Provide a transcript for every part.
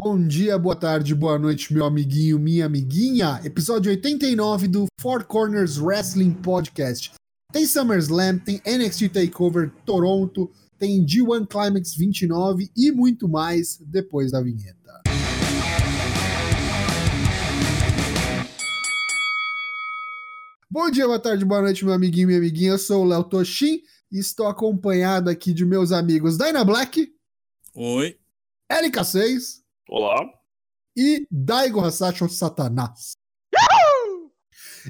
Bom dia, boa tarde, boa noite, meu amiguinho, minha amiguinha. Episódio 89 do Four Corners Wrestling Podcast. Tem SummerSlam, tem NXT TakeOver Toronto, tem G1 Climax 29 e muito mais depois da vinheta. Bom dia, boa tarde, boa noite, meu amiguinho, minha amiguinha. Eu sou o Léo Toshin e estou acompanhado aqui de meus amigos Dyna Black. Oi. LK6. Olá. E Daigo Hasashi Satanás.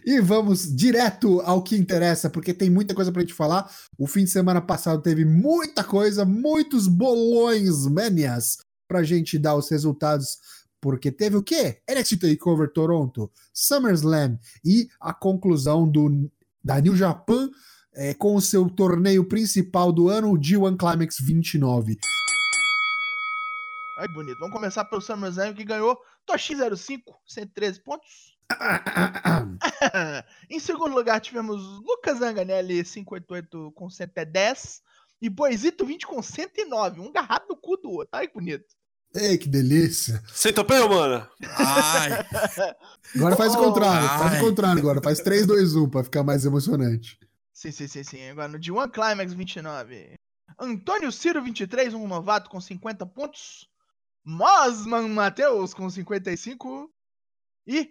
E vamos direto ao que interessa, porque tem muita coisa pra gente falar. O fim de semana passado teve muita coisa, muitos bolões, manias, pra gente dar os resultados. Porque teve o quê? NXT TakeOver Toronto, SummerSlam e a conclusão do, da New Japan é, com o seu torneio principal do ano, o G1 Climax 29. Ai, bonito. Vamos começar pelo SummerSlam que ganhou Toshi05, 113 pontos. em segundo lugar, tivemos Lucas Zanganelli, 588 com 110. E Boizito 20 com 109. Um garrado no cu do outro. Ai, que bonito. Ei, que delícia. Centopeia, mano. Ai. Agora faz o contrário. Ai. Faz o contrário agora. Faz 3, 2, 1 pra ficar mais emocionante. Sim, sim, sim, sim. Agora no D1 Climax 29. Antônio Ciro 23, um novato com 50 pontos. Mosman Matheus com 55. E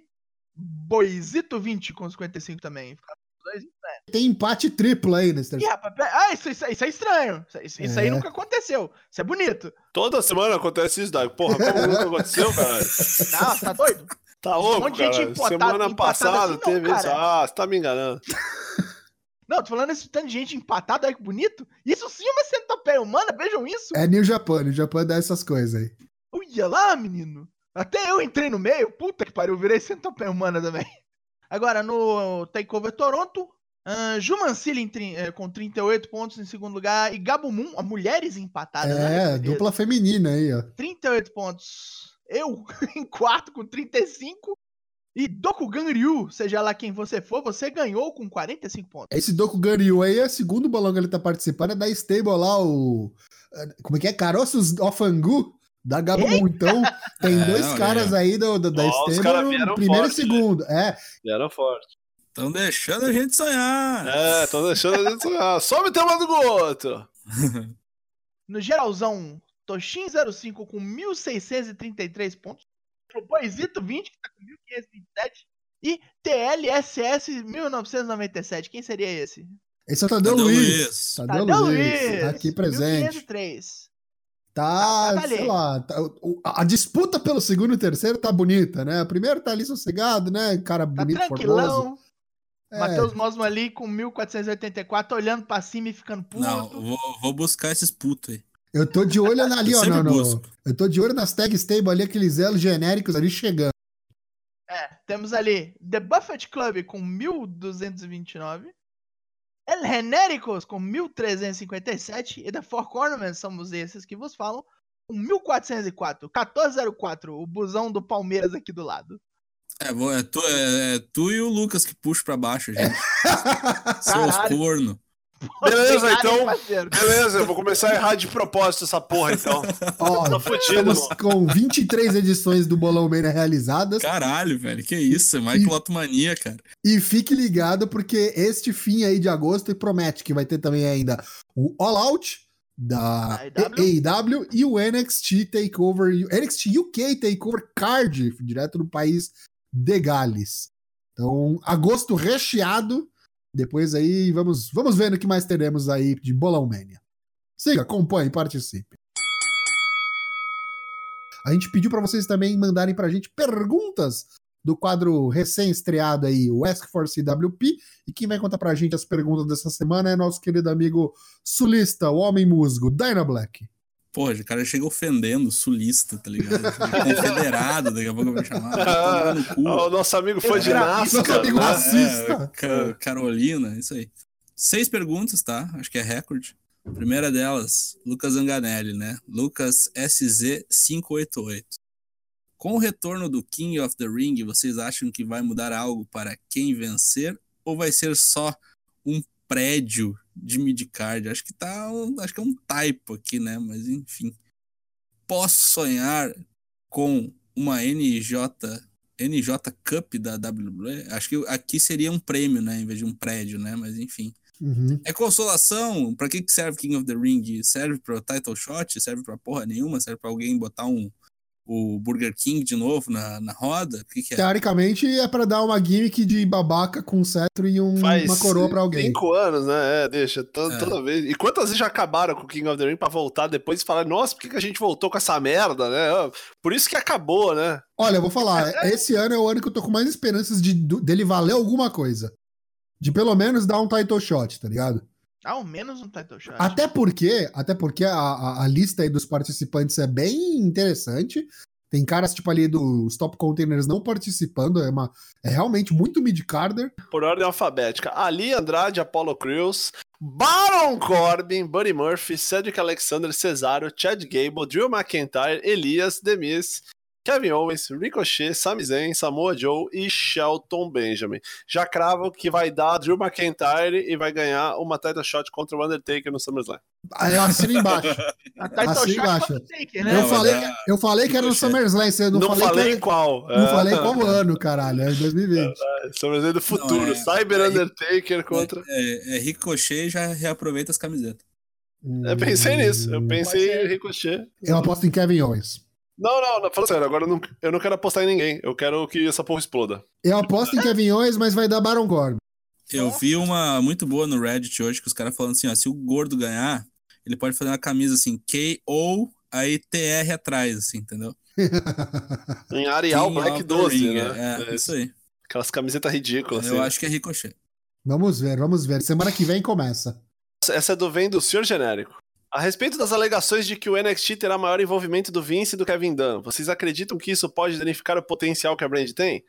Boizito 20 com 55 também. Dois pé. Tem empate triplo aí nesse rapaz, pera- ah, isso, isso, isso é estranho. Isso, isso- isso aí É. nunca aconteceu. Isso é bonito. Toda semana acontece isso, Dago. Porra, como nunca aconteceu, cara? Não, tá doido? Tá louco, monte de gente cara. empotada- Semana empatada passada assim não, teve isso. cara. Ah, você tá me enganando. Não, tô falando esse tanto de gente empatada, olha que bonito. Isso sim é uma centopeia humana, vejam isso. É New Japan. New Japan dá essas coisas aí. Olha lá, menino. Até eu entrei no meio. Puta que pariu, eu virei centopeia humana também. Agora, no Takeover Toronto, uh, Jumancili eh, com 38 pontos em segundo lugar. E Gabumon, ó, mulheres empatadas. É, beleza. dupla feminina aí, ó. 38 pontos. Eu em quarto com 35. E Dokugan Ryu, seja lá quem você for, você ganhou com 45 pontos. Esse Doku Ganryu aí é o segundo bolão que ele tá participando, é da stable lá, o. Como é que é? Caroços Ofangu? Da Gabumon. Então, tem É, dois olha caras aí do, do- da Ó, os stable, caras no vieram primeiro forte, e segundo. É, Era forte. Estão deixando a gente sonhar. É, tô deixando a gente sonhar. Sobe o tema do outro. No geralzão, Toshin05 com 1.633 pontos. O Boizito 20, que tá com 1.527. E TLSS 1997. Quem seria esse? esse é o Tadeu Tadeu Luiz. Luiz. Tadeu, Tadeu Luiz. Luiz. Tá aqui presente. 1503. Tá, Tá- tá sei lá, tá- o- a, disputa pelo segundo e terceiro tá bonita, né? O primeiro tá ali sossegado, né? Cara Tá bonito, formoso. tranquilão. É, Matheus Mosman ali com 1484, olhando pra cima e ficando puto. Não, vou, vou buscar esses putos aí. eu tô de olho ali, ó. no- busco. eu tô de olho nas tag stable ali, aqueles elos genéricos ali chegando. É, temos ali The Buffett Club com 1229. El Genéricos com 1357. E The Four Corners, somos esses que vos falam, com 1404. 1404, o busão do Palmeiras aqui do lado. É, é, tu, é, é tu e o Lucas que puxam pra baixo, gente. Seus corno. Beleza, então. parceiro. Beleza, eu vou começar a errar de propósito essa porra, então. Ó, fudido, estamos mano. com 23 edições do Bolão Mania realizadas. Caralho, velho. Que isso? É Michael Lotomania, cara. E fique ligado, porque este fim aí de agosto promete que vai ter também ainda o All Out da AEW e o NXT Takeover, NXT UK Takeover Cardiff, direto do país de Gales. Então, agosto recheado. Depois aí vamos, vamos vendo o que mais teremos aí de Bolão Mania. Siga, acompanhe, participe. A gente pediu para vocês também mandarem pra gente perguntas do quadro recém-estreado aí, o Ask for CWP. E quem vai contar pra gente as perguntas dessa semana é nosso querido amigo sulista, o homem musgo, Dyna Black. Pô, o cara chega ofendendo, sulista, tá ligado? Confederado, daqui a pouco vai chamar. Ó, o nosso amigo foi de Nosso Nasca. amigo né? racista. É, Ca- Carolina, isso aí. Seis perguntas, tá? Acho que é recorde. Primeira delas, Lucas Anganelli, né? Lucas SZ588. Com o retorno do King of the Ring, vocês acham que vai mudar algo para quem vencer? Ou vai ser só um prédio de midcard? Acho que tá. um- acho que é um typo aqui, né? Mas enfim. Posso sonhar com uma NJ, NJ Cup da WWE, acho que aqui seria um prêmio, né? Em vez de um prédio, né? Mas enfim. Uhum. É consolação? Pra que, que serve King of the Ring? Serve pra title shot? Serve pra porra nenhuma? Serve pra alguém botar um o Burger King de novo na, na roda? Que, que é? Teoricamente é pra dar uma gimmick de babaca com um cetro e um- uma coroa pra alguém. cinco anos, né? É, deixa. to- É. Toda vez. E quantas vezes já acabaram com o King of the Ring pra voltar depois e falar, nossa, por que, que a gente voltou com essa merda, né? Ah, Por isso que acabou, né? Olha, eu vou falar, esse ano é o ano que eu tô com mais esperanças de, dele valer alguma coisa. De pelo menos dar um title shot, tá ligado? Ao menos um title shot. Até porque, até porque a, a, a lista aí dos participantes é bem interessante. Tem caras, tipo, ali dos top containers não participando. É, uma, é realmente muito mid-carder. Por ordem alfabética. Ali Andrade, Apollo Crews, Baron Corbin, Buddy Murphy, Cedric Alexander, Cesaro, Chad Gable, Drew McIntyre, Elias, Demis, Kevin Owens, Ricochet, Sami Zayn, Samoa Joe e Shelton Benjamin. Já cravo que vai dar Drew McIntyre e vai ganhar uma title shot contra o Undertaker no SummerSlam. Aí eu assino embaixo. A title assim shot embaixo. pode Taker, né? eu, falei, é- eu falei que era no. SummerSlam. Você não, Não, falei, falei que era, qual. Não É. falei qual ano, caralho. É 2020. SummerSlam do futuro. Não, é- Cyber é- Undertaker contra... É, é Ricochet já reaproveita as camisetas. Eu pensei nisso. Eu pensei Pode ser. em Ricochet. Eu aposto em Kevin Owens. Não, não, não. Fala sério, agora eu não, eu não quero apostar em ninguém. Eu quero que essa porra exploda. Eu aposto em Kevin Owens, mas vai dar Baron Corbin. Eu vi uma muito boa no Reddit hoje, que os caras falando assim, ó, se o gordo ganhar, ele pode fazer uma camisa assim, K-O, aí TR atrás, assim, entendeu? Em Arial King Black of the 12, Ring, né? É, isso aí. Aquelas camisetas ridículas. Eu assim. acho que é Ricochet. Vamos ver, vamos ver. Semana que vem começa. Essa é do Vem do Senhor Genérico. A respeito das alegações de que o NXT terá maior envolvimento do Vince e do Kevin Dunn, vocês acreditam que isso pode danificar o potencial que a brand tem?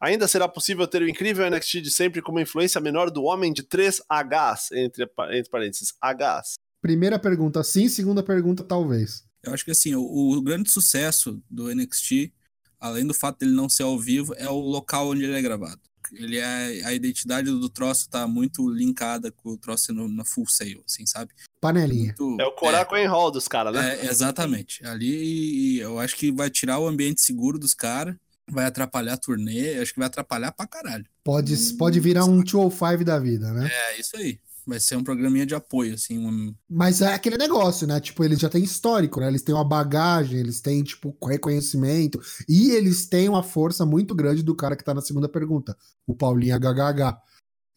Ainda será possível ter o incrível NXT de sempre como influência menor do homem de 3 Hs, entre, entre parênteses, Hs? Primeira pergunta, sim. Segunda pergunta, talvez. Eu acho que assim, o, o grande sucesso do NXT, além do fato dele não ser ao vivo, é o local onde ele é gravado. Ele é a identidade do troço tá muito linkada com o troço no, na full sale, assim, sabe? Panelinha. Muito- É o Coraco em Hall dos caras, né? É, exatamente. Ali eu acho que vai tirar o ambiente seguro dos caras, vai atrapalhar a turnê, acho que vai atrapalhar pra caralho. Pode, pode virar um 205 da vida, né? É isso aí. Vai ser um programinha de apoio, assim. Um... Mas é aquele negócio, né? Tipo, eles já têm histórico, né? Eles têm uma bagagem, eles têm, tipo, reconhecimento. E eles têm uma força muito grande do cara que tá na segunda pergunta, o Paulinho HHH.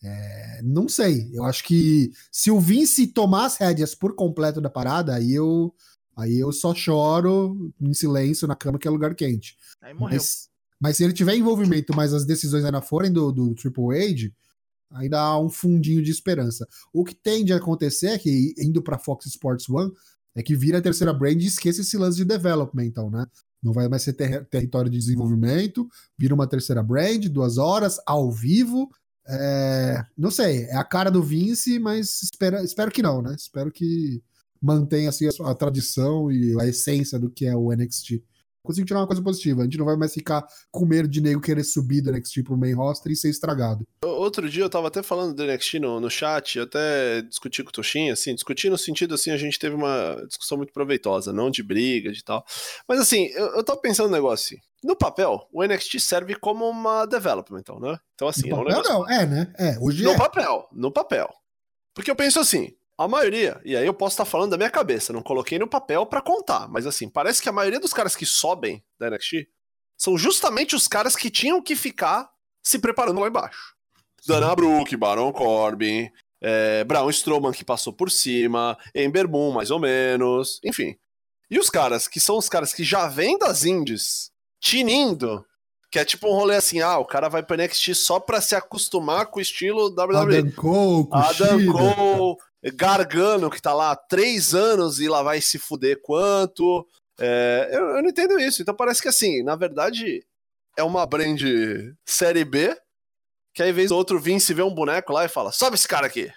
É, não sei. Eu acho que se o Vince tomar as rédeas por completo da parada, aí eu, aí eu só choro em silêncio na cama que é lugar quente. Aí morreu. Mas, mas se ele tiver envolvimento, mas as decisões ainda forem do, do Triple H, ainda há um fundinho de esperança. O que tende a acontecer é que, indo pra Fox Sports One, é que vira a terceira brand e esqueça esse lance de development, então, né? Não vai mais ser ter- território de desenvolvimento, vira uma terceira brand, duas horas, ao vivo. É, não sei, é a cara do Vince, mas espera, espero que não, né? Espero que mantenha assim, a, a tradição e a essência do que é o NXT. Consigo tirar uma coisa positiva. A gente não vai mais ficar com medo de nego querer subir do NXT pro main roster e ser estragado. Outro dia eu tava até falando do NXT no, no chat, eu até discuti com o Toshin, assim, discuti no sentido assim, a gente teve uma discussão muito proveitosa, não de briga, de tal. Mas assim, eu, eu tava pensando um negócio assim, no papel, o NXT serve como uma development, então, né? Então assim, no é um papel, negócio... não. É, né? É, hoje No é. papel, no papel. Porque eu penso assim, a maioria, e aí eu posso estar falando da minha cabeça, não coloquei no papel pra contar, mas assim, parece que a maioria dos caras que sobem da NXT são justamente os caras que tinham que ficar se preparando lá embaixo. Dana Brooke, Baron Corbin, é, Braun Strowman que passou por cima, Ember Moon mais ou menos, enfim. E os caras que são os caras que já vêm das indies, tinindo, que é tipo um rolê assim, ah, o cara vai pro NXT só pra se acostumar com o estilo WWE. Adam Cole, Adam. Cole, Gargano, que tá lá há três anos e lá vai se fuder quanto. É, eu, eu não entendo isso. Então parece que assim, na verdade, é uma brand série B, que aí vez ou outro Vince vê um boneco lá e fala: sobe esse cara aqui.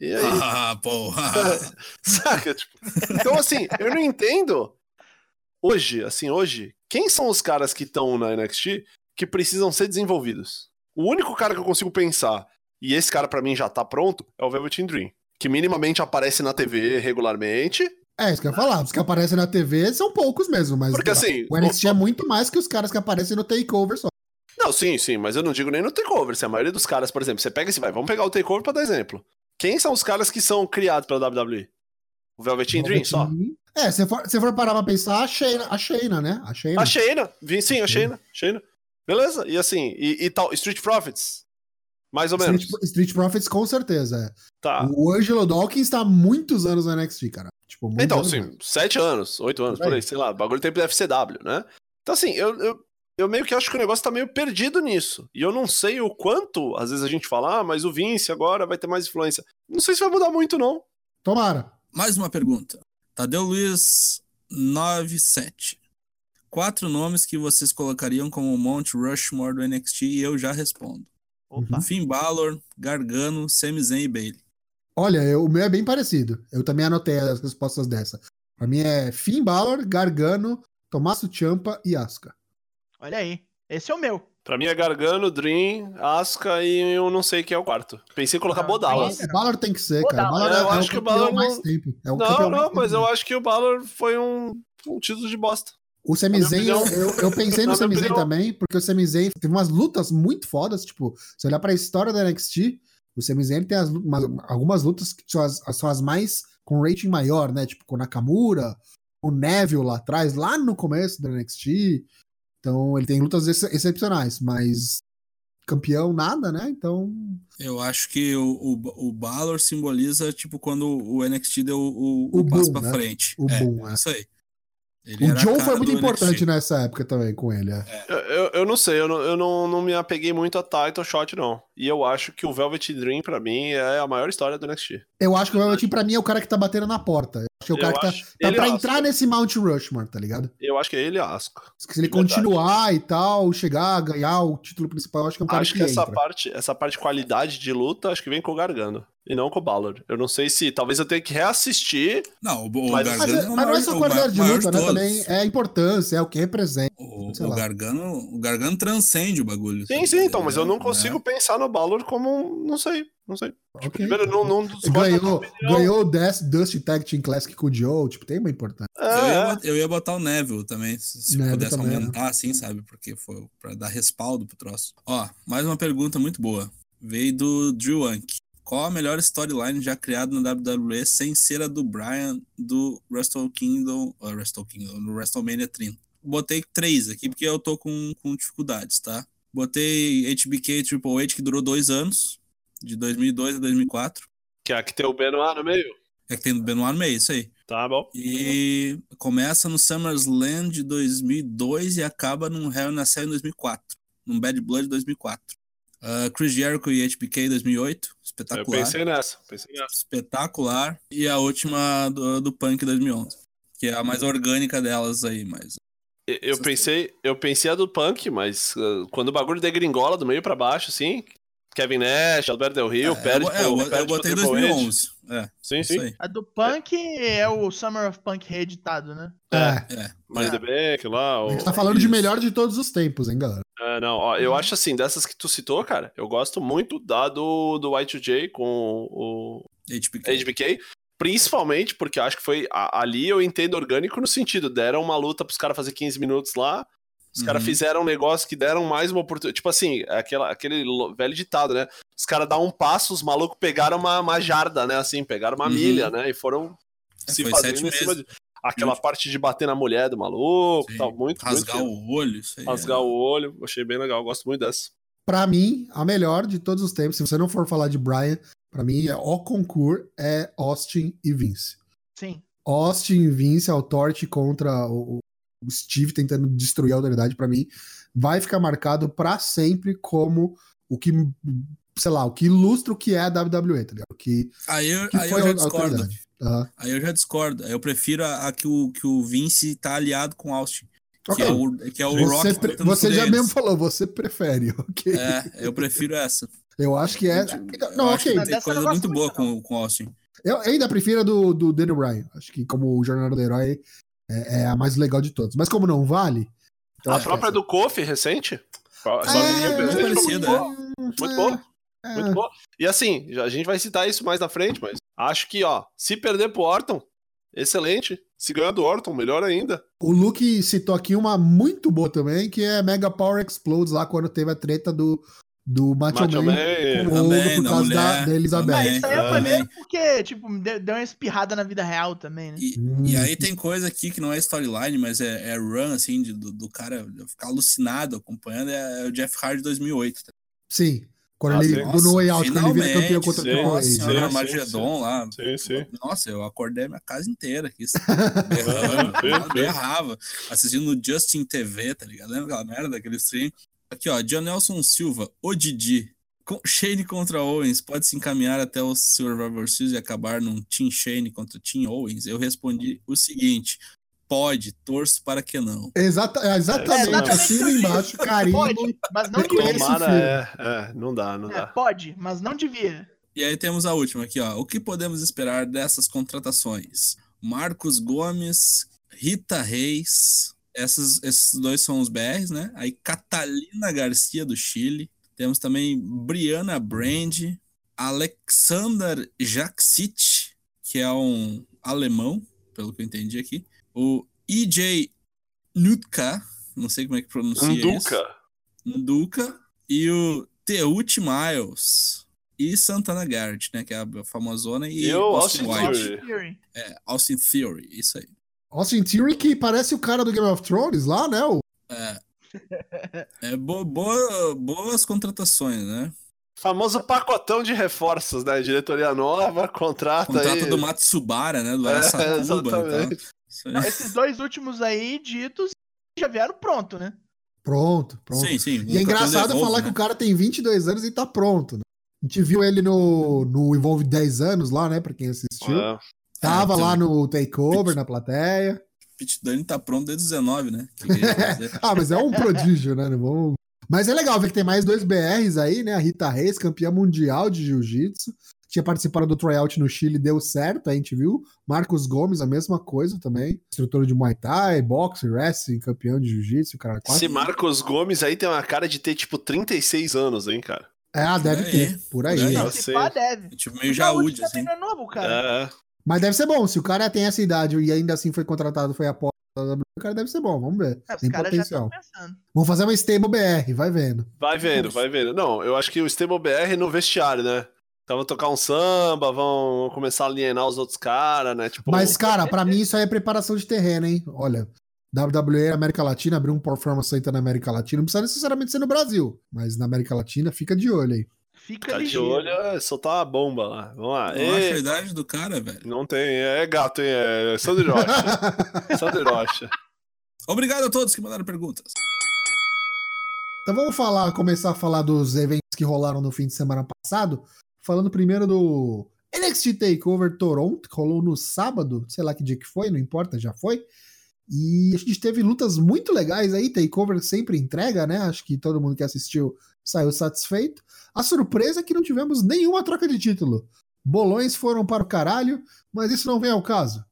E aí, Ah, porra. saca? Tipo, então, assim, eu não entendo. Hoje, assim, hoje, quem são os caras que estão na NXT que precisam ser desenvolvidos? O único cara que eu consigo pensar, e esse cara pra mim já tá pronto, é o Velveteen Dream. Que minimamente aparece na TV regularmente, É, isso que eu ia falar. Os que aparecem na TV são poucos mesmo, mas Porque assim. o NXT é muito mais que os caras que aparecem no Takeover só. Não, sim, sim, mas eu não digo nem no takeover. Se a maioria dos caras, por exemplo, você pega esse, vai, vamos pegar o takeover pra dar exemplo. Quem são os caras que são criados pela WWE? O Velveteen Dream só? É, se for, se for parar pra pensar, a Shayna, a Shayna né? A Shayna. A Shayna, vi- sim, a Shayna, Shayna. Beleza, e assim, e, e tal, Street Profits? Mais ou menos. Street, Street Profits, com certeza. é. Tá. O Angelo Dawkins está há muitos anos no NXT, cara. Tipo, muitos Então, anos assim, mesmo. sete anos, oito anos, Por por aí. aí, sei lá, bagulho tempo da FCW, né? Então, assim, eu, eu, eu meio que acho que o negócio tá meio perdido nisso. E eu não sei o quanto, às vezes a gente fala, ah, mas o Vince agora vai ter mais influência. Não sei se vai mudar muito, não. Tomara. Mais uma pergunta. Tadeu Luiz 97. Quatro nomes que vocês colocariam como Mount Rushmore do NXT e eu já respondo. Opa. Finn Balor, Gargano, Sami Zayn e Bailey. Olha, eu- o meu é bem parecido. Eu também anotei as respostas dessa. Pra mim é Finn Balor, Gargano, Tommaso Ciampa e Asuka. Olha aí. Esse é o meu. Pra mim é Gargano, Dream, Asuka e eu não sei quem é o quarto. Pensei em colocar Não, Bodala. tem- O Balor tem que ser, cara. dar, O Balor eu é, é acho o que o Balor mais não- tempo. É o Não, não, mas tempo. eu acho que o Balor foi um, um título de bosta. O Sami Na Zayn, minha eu, eu, pensei no opinião- também, porque o Sami Zayn teve umas lutas muito fodas, tipo, se olhar pra história da NXT, o Sami Zayn tem as umas- algumas lutas que são as, são as mais com rating maior, né? Tipo, com o Nakamura, o Neville lá atrás, lá no começo da NXT. Então, ele tem lutas ex- excepcionais, mas campeão nada, né? Então, Eu acho que o, o, o Balor simboliza, tipo, quando o NXT deu o, o, O passo boom, pra né? frente. o é, boom, é. Isso aí. Ele O Joe foi muito importante nessa época também com ele. é. Eu, eu, não sei, eu, não, eu não, não me apeguei muito a title shot, não. E eu acho que o Velvet Dream, pra mim, é a maior história do NXT. Eu acho que o Velveteen, pra mim, é o cara que tá batendo na porta. Eu acho que é o cara Eu que acho tá, tá pra entrar nesse Mount Rushmore, tá ligado? Eu acho que é ele a Asuka. Se ele Verdade. continuar e tal, chegar, ganhar o título principal, eu acho que é um cara Acho que, que essa entra. parte, essa parte de qualidade de luta, acho que vem com o Gargano. E não com o Balor. Eu não sei se. Talvez eu tenha que reassistir. Não, o, o Mas- Gargano Mas, é é- mas não é só o qualidade de luta, né? todos. Também é a importância, é o que representa. O, sei o lá. Gargano, o Gargano transcende o bagulho. Sim, sim, então, mas eu não É. consigo pensar no Balor como. um- Não sei, não sei. Ok. Primeiro, não, não Ganhou, opinião. ganhou o Dust, Dusty Tag Team Classic com o Joe, tipo, tem uma importância. Eu, ia, É, eu ia botar o Neville também, se Neville pudesse também, né? aumentar, assim, sabe? Porque foi pra dar respaldo pro troço. Ó, mais uma pergunta muito boa. Veio do Drew Ank. Qual a melhor storyline já criada na WWE sem ser a do Brian do Wrestle Kingdom, uh, Wrestle Kingdom, no WrestleMania 30? Botei três aqui porque eu tô com, com dificuldades, tá? Botei HBK Triple H que durou dois anos, de 2002 a 2004. que é a que tem o Benoit no meio. É que tem o Benoit no meio, isso aí. Tá bom. E começa no SummerSlam de 2002 e acaba num Hell in a Cell em 2004. Num Bad Blood 2004. Ah, Chris Jericho e HBK 2008. Eu Espetacular. pensei nessa, pensei nessa. Espetacular. E a última do, do Punk 2011. Que é a mais orgânica delas aí, mas... Eu- pensei, eu pensei a do Punk, mas uh, quando o bagulho degringola do meio pra baixo, assim, Kevin Nash, Alberto Del Rio, é, perde eu, pro, é, eu, perde eu botei Triple H. 2011. É, Sim, sim. aí. A do Punk é o Summer of Punk reeditado, né? É. É. Mas é. The Bank lá. A O... gente tá falando de isso. melhor de todos os tempos, hein, galera? É, não, ó, eu acho assim, dessas que tu citou, cara, eu gosto muito da do, do Y2J com o HBK. HBK. Principalmente porque eu acho que foi. a- ali eu entendo orgânico no sentido, deram uma luta pros caras fazer 15 minutos lá. Os caras Uhum. fizeram um negócio que deram mais uma oportunidade. Tipo assim, aquela, aquele velho ditado, né? Os caras dão um passo, os malucos pegaram uma, uma jarda, né? Assim, pegaram uma Uhum. milha, né? E foram É, se fazendo em cima de. Aquela Muito. parte de bater na mulher do maluco Sim. tal. Muito, Rasgar muito. o olho, isso aí. Rasgar é. o olho. Achei bem legal, gosto muito dessa. Pra mim, a melhor de todos os tempos, se você não for falar de Brian, pra mim, é o concurso é Austin e Vince. Sim. Austin e Vince, a Torte contra o, o Steve tentando destruir a autoridade, pra mim, vai ficar marcado pra sempre como o que, sei lá, o que ilustra o que é a WWE, tá ligado? O que, Aí eu, que aí eu já a discordo. Aham. Aí eu já discordo. Aí Eu prefiro a, a que, o, que o Vince tá aliado com o Austin. Que Ok. é o, que é o Você, Rock. pre- tentando você já eles. mesmo falou, você prefere, ok? É, eu prefiro essa. Eu acho que é. Eu Não, acho ok. tem eu coisa muito boa com, com o Austin. Eu ainda prefiro a do, do Daniel Bryan. Acho que como o Jornada do Herói é, é a mais legal de todas. Mas como não vale. então a própria do Kofi, recente. Só É, me muito parecida, muito é. boa, Muito é, boa. é. E assim, a gente vai citar isso mais na frente, mas acho que, ó, se perder pro Orton, Excelente. Se ganhar do Orton, melhor ainda. O Luke citou aqui uma muito boa também, que é Mega Power Explodes, lá quando teve a treta do, do Macho, Macho Man, Man. com o Ouro por da causa da, da Elizabeth. Mas isso aí é maneiro porque, tipo, deu uma espirrada na vida real também, né? E, Hum. e aí tem coisa aqui que não é storyline, mas é, é run, assim, de- do, do cara ficar alucinado acompanhando, é o Jeff Hardy 2008. tá? Sim. Quando Ah, ele, sim. do No Way Out, quando ele vira campeão contra o sim, Triple Nossa H. sim, senhora, sim, Armagedon lá. Sim, sim. Nossa, eu acordei minha casa inteira aqui. Sim. berrava, assistindo no Justin TV, tá ligado? Lembra aquela merda daquele stream? Aqui, ó, John Nelson Silva, o Didi. Com- Shane contra Owens, pode se encaminhar até o Survivor Series e acabar num Team Shane contra Team Owens? Eu respondi o seguinte: pode, torço para que não. Exata, é, exatamente, É, exatamente assina embaixo, carimbo. Pode, mas não devia. Tomara, filme. é, é, não dá, não É, dá. pode, mas não devia. E aí temos a última aqui, ó. O que podemos esperar dessas contratações? Marcos Gomes, Rita Reis, essas, esses dois são os BRs, né? Aí Catalina Garcia do Chile. Temos também Briana Brand, Alexander Jaksic, que é um alemão, pelo que eu entendi aqui. O EJ Nutka, não sei como é que pronuncia isso. Anduca. Nduka e o Teut Miles e Santana Garrett, né? Que é a famosona, e E o Austin, Austin White. Theory. É, Austin Theory, isso aí. Austin Theory, que parece o cara do Game of Thrones lá, né? O- É, é bo- boa- boas contratações, né? Famoso pacotão de reforços, né? Diretoria nova, contrata Contrato aí. do Matsubara, né? Do É, exatamente. Então, esses dois últimos aí ditos já vieram pronto, né? Pronto, pronto. Sim, sim. E é engraçado devolve, falar né? que o cara tem 22 anos e tá pronto. Né? A gente viu ele no, no Envolve 10 anos lá, né? Pra quem assistiu. É. Tava É, lá tem- no Takeover, na plateia. Pit Dunne tá pronto desde 19, né? Ah, mas é um prodígio, né? Não vamos- Mas é legal ver que tem mais dois BRs aí, né? A Rita Reis, campeã mundial de jiu-jitsu. Tinha participado do tryout no Chile, deu certo, a gente viu. Marcos Gomes, a mesma coisa também. Instrutor de Muay Thai, boxe, wrestling, campeão de jiu-jitsu, cara. Quase... Esse Marcos Gomes aí tem uma cara de ter, tipo, 36 anos, hein, cara? É, ah, deve ter, por aí. por aí. Não, sei. se pá, deve. Tipo, meio O Jaúde assim. é novo, cara. É. Mas deve ser bom, se o cara tem essa idade e ainda assim foi contratado, foi aposta da WWE, o cara deve ser bom, vamos ver. É, os tem potencial. Vamos fazer uma stable BR, vai vendo. Vai vendo, vai vendo. Não, eu acho que o Stable BR no vestiário, né? Então vão tocar um samba, vão começar a alienar os outros caras, né? Tipo, Mas, cara, pra mim isso aí é preparação de terreno, hein? Olha, WWE América Latina, abrir um Performance Center na América Latina, não precisa necessariamente ser no Brasil, mas na América Latina fica de olho aí. Fica ficar de ligeiro. olho, é soltar uma bomba lá. Vamos lá. Eu acho a idade do cara, velho. não tem, é gato, hein? É Sandro Rocha. Sandro Rocha. Obrigado a todos que mandaram perguntas. Então vamos falar, começar a falar dos eventos que rolaram no fim de semana passado, falando primeiro do NXT Takeover Toronto, que rolou no sábado, sei lá que dia que foi, não importa, já foi. E a gente teve lutas muito legais aí, Takeover sempre entrega, né? Acho que todo mundo que assistiu saiu satisfeito. A surpresa é que não tivemos nenhuma troca de título. Bolões foram para o caralho, mas isso não vem ao caso.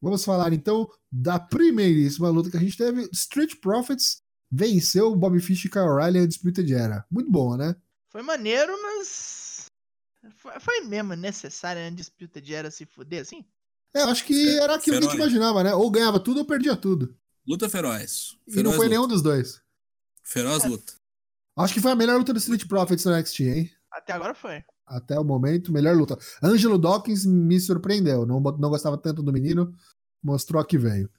Vamos falar então da primeiríssima luta que a gente teve. Street Profits venceu o Bobby Fish e Kyle O'Reilly Undisputed Era. Muito bom, né? Foi maneiro, mas. Foi, foi mesmo necessário a Undisputed Era se fuder assim? É, eu acho que era aquilo que a gente Feroz. imaginava, né? Ou ganhava tudo ou perdia tudo. Luta feroz. E Feroz não foi luta. nenhum dos dois. Feroz luta. Acho que foi a melhor luta do Street Profits no NXT, hein? Até agora foi. Até o momento, melhor luta. Angelo Dawkins me surpreendeu. Não, não gostava tanto do menino, mostrou a que veio.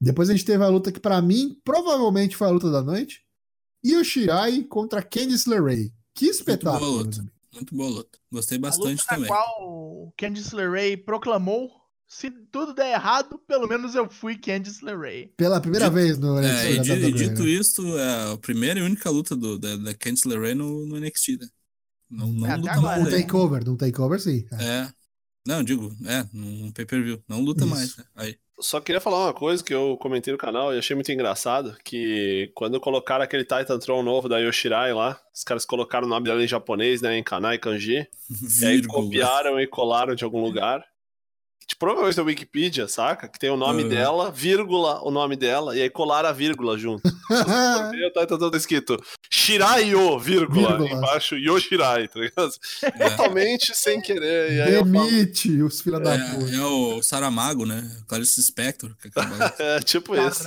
Depois a gente teve a luta que, pra mim, provavelmente foi a luta da noite. Io Shirai contra Candice LeRae. Que espetáculo. boa luta. Muito boa luta. Gostei A bastante luta na também. qual Candice LeRae proclamou: se tudo der errado, pelo menos eu fui Candice LeRae. Pela primeira Dito- vez no É, NXT e, da e WWE, dito né? isso, é a primeira e única luta do, da, da Candice LeRae no, no NXT, né? Não, não Até luta Um mais. né? aí. takeover, num takeover, sim. É. É. Não, digo, é, num pay-per-view. Não luta Isso. mais, né? Aí. Só queria falar uma coisa que eu comentei no canal e achei muito engraçado, que quando colocaram aquele Titan Tron novo da Yoshirai lá, os caras colocaram o nome dela em japonês, né, em kanai, kanji, e aí copiaram e colaram de algum lugar. Que provavelmente é o Wikipedia, saca? Que tem o nome Uhum. dela, vírgula, o nome dela, e aí colaram a vírgula junto. Eu tá, tá todo escrito Shirayo, vírgula, Vírgula. embaixo Yoshirai, tá ligado? É, Totalmente sem querer. E aí eu falo, Demite os filhos da puta. é, é o Saramago, né? Clarice Spector. Que acaba... é tipo isso.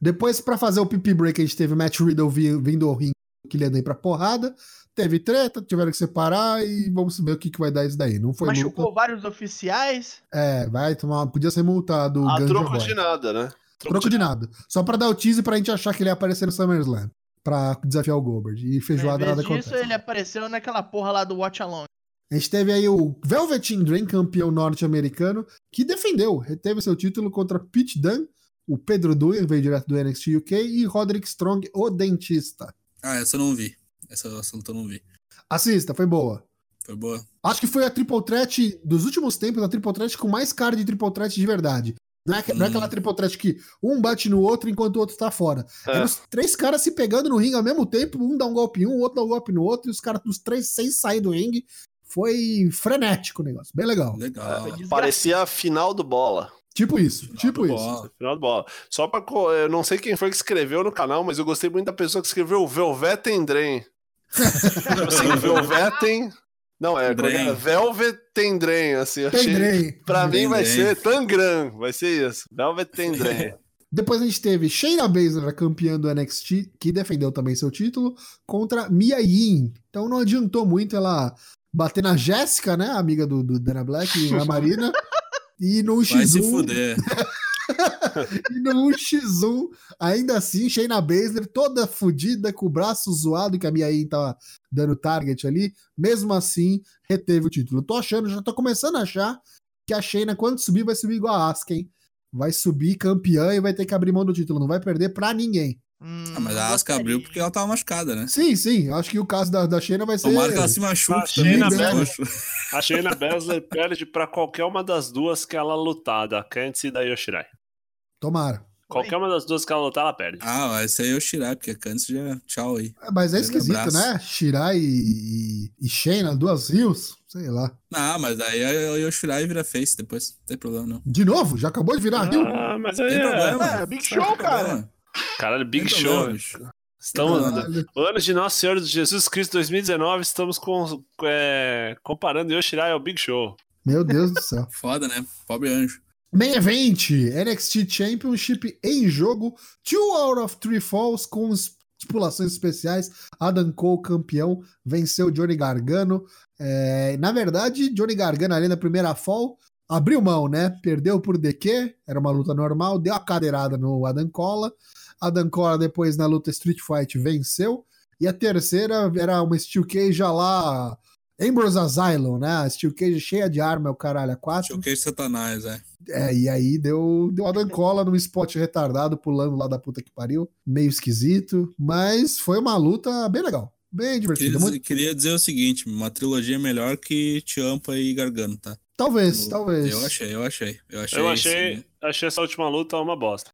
Depois, pra fazer o pipi break, a gente teve o Matt Riddle vi- vindo ao ringue, que ele ia daí pra porrada. Teve treta, tiveram que separar e vamos ver o que, que vai dar isso daí. Não foi Machucou luta. vários oficiais. É, vai tomar. Podia ser multado A Ganja troco Boy. de nada, né? Troco de nada. Só pra dar o tease pra gente achar que ele ia aparecer no SummerSlam. Pra desafiar o Goldberg. E feijoada nada disso, acontece. ele apareceu naquela porra lá do Watch Along. A gente teve aí o Velveteen Dream, campeão norte-americano, que defendeu, reteve seu título contra Pete Dunne, o Pedro Dunne, veio direto do NXT UK, e Roderick Strong, o dentista. Ah, essa eu não vi. Essa, luta eu não vi. Assista, foi boa. Foi boa. Acho que foi a Triple Threat dos últimos tempos, a Triple Threat com mais cara de Triple Threat de verdade. Não é, que- não é Hum. aquela Triple Threat que um bate no outro enquanto o outro tá fora. É. Eram os três caras se pegando no ringue ao mesmo tempo, um dá um golpe em um, o outro dá um golpe no outro, e os caras dos três sem sair do ringue. Foi frenético o negócio, bem legal. Legal. Desgra- Parecia a final do bola. Tipo isso, tipo do isso. bola. Final do bola. Só pra. Eu não sei quem foi que escreveu no canal, mas eu gostei muito da pessoa que escreveu Velveteen Drain. assim, Velveteen. Não, é, é é? Velveteen Drain, assim. Achei... Pra mim vai ser Tangram, vai ser isso. Velveteen Drain. Depois a gente teve Shayna Baszler, a campeã do NXT, que defendeu também seu título, contra Mia Yim. Então não adiantou muito ela bater na Jéssica, né, amiga do, do Dana Black e na Marina. E no Vai se X1, fuder. e no X1, ainda assim, Shayna Baszler toda fodida, com o braço zoado, que a Mia Yim tava dando target ali, mesmo assim, reteve o título. Tô achando, já tô começando a achar que a Shayna, quando subir, vai subir igual a Asuka, hein? Vai subir campeã e vai ter que abrir mão do título, não vai perder pra ninguém. Hum, Ah, mas a Asuka gostaria. abriu porque ela tava machucada, né? Sim, sim, acho que o caso da, da Shayna vai ser. Tomara que ela se machuque também. Shayna né? A Baszler perde pra qualquer uma das duas que ela lutar, da Candice e da Yoshirai. Tomara. Qualquer uma das duas que ela lutar, ela perde. Ah, vai ser eu Shirai, porque antes já. Tchau aí. É, Mas é esquisito, abraço. né? Shirai e, e Shayna, duas rios, sei lá. Ah, mas daí a Yoshirai vira face depois. Não tem problema, não. De novo? Já acabou de virar rio? Ah, mas aí Tem é. problema. É, Big Show, cara. Caralho, Big Tem Show. bicho. Estamos. Caralho. Anos de Nosso Senhor Jesus Cristo 2019, estamos com, é, comparando Yoshirai ao Big Show. Meu Deus do céu. Foda, né? Pobre anjo. Main Event, NXT Championship em jogo, Two out of Three Falls com estipulações especiais. Adam Cole, campeão, venceu Johnny Gargano. É, na verdade, Johnny Gargano ali na primeira fall abriu mão, né? Perdeu por DQ, era uma luta normal, deu a cadeirada no Adam Cola. Adam Cola depois na luta Street Fight venceu. E a terceira era uma Steel Cage lá, Ambrose Asylum, né? A Steel Cage cheia de arma, é o caralho, a quatro. Choquei de Satanás, é. É, e aí deu, deu Adam Cola num spot retardado, pulando lá da puta que pariu. Meio esquisito, mas foi uma luta bem legal. Bem divertida. Queria, Muito- dizer- queria dizer o seguinte: uma trilogia melhor que Tiampa e Gargano, tá? Talvez, talvez. Eu achei, eu achei. Eu achei, Eu achei, sim. achei essa última luta uma bosta.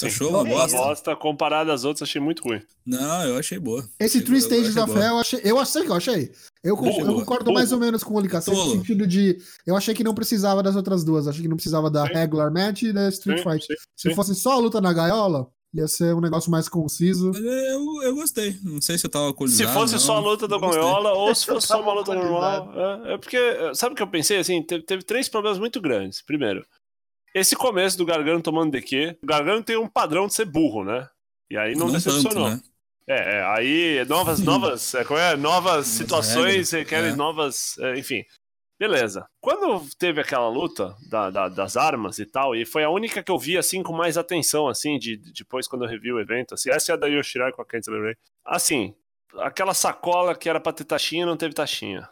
Você achou uma bosta? bosta comparada às outras, achei muito ruim. Não, eu achei boa. Esse Three Stages of boa. Hell, eu achei. Eu achei que eu achei. Eu, Burro, eu concordo burro. mais ou menos com o Licassete no sentido de. Eu achei que não precisava das outras duas. Achei que não precisava da Sim. regular match e da Street Sim, Fight. sim, Se fosse só a luta na gaiola, ia ser um negócio mais conciso. Eu, eu gostei. Não sei se eu tava Se alcoolizado. fosse não. só a luta da. Gonhola ou se fosse só uma luta normal. É, é porque, sabe o que eu pensei? Assim, teve, teve três problemas muito grandes. Primeiro, esse começo do Gargano tomando DQ. O Gargano tem um padrão de ser burro, né? E aí não, decepcionou. tanto, né? É, é, aí novas, novas, é, é? novas situações requerem é. novas, é, enfim. Beleza. Quando teve aquela luta da- da- das armas e tal, e foi a única que eu vi assim com mais atenção, assim, de, de- depois quando eu revi o evento, assim, essa é a da Yoshirai com a Kenzie LeRae. Assim, aquela sacola que era pra ter taxinha não teve taxinha.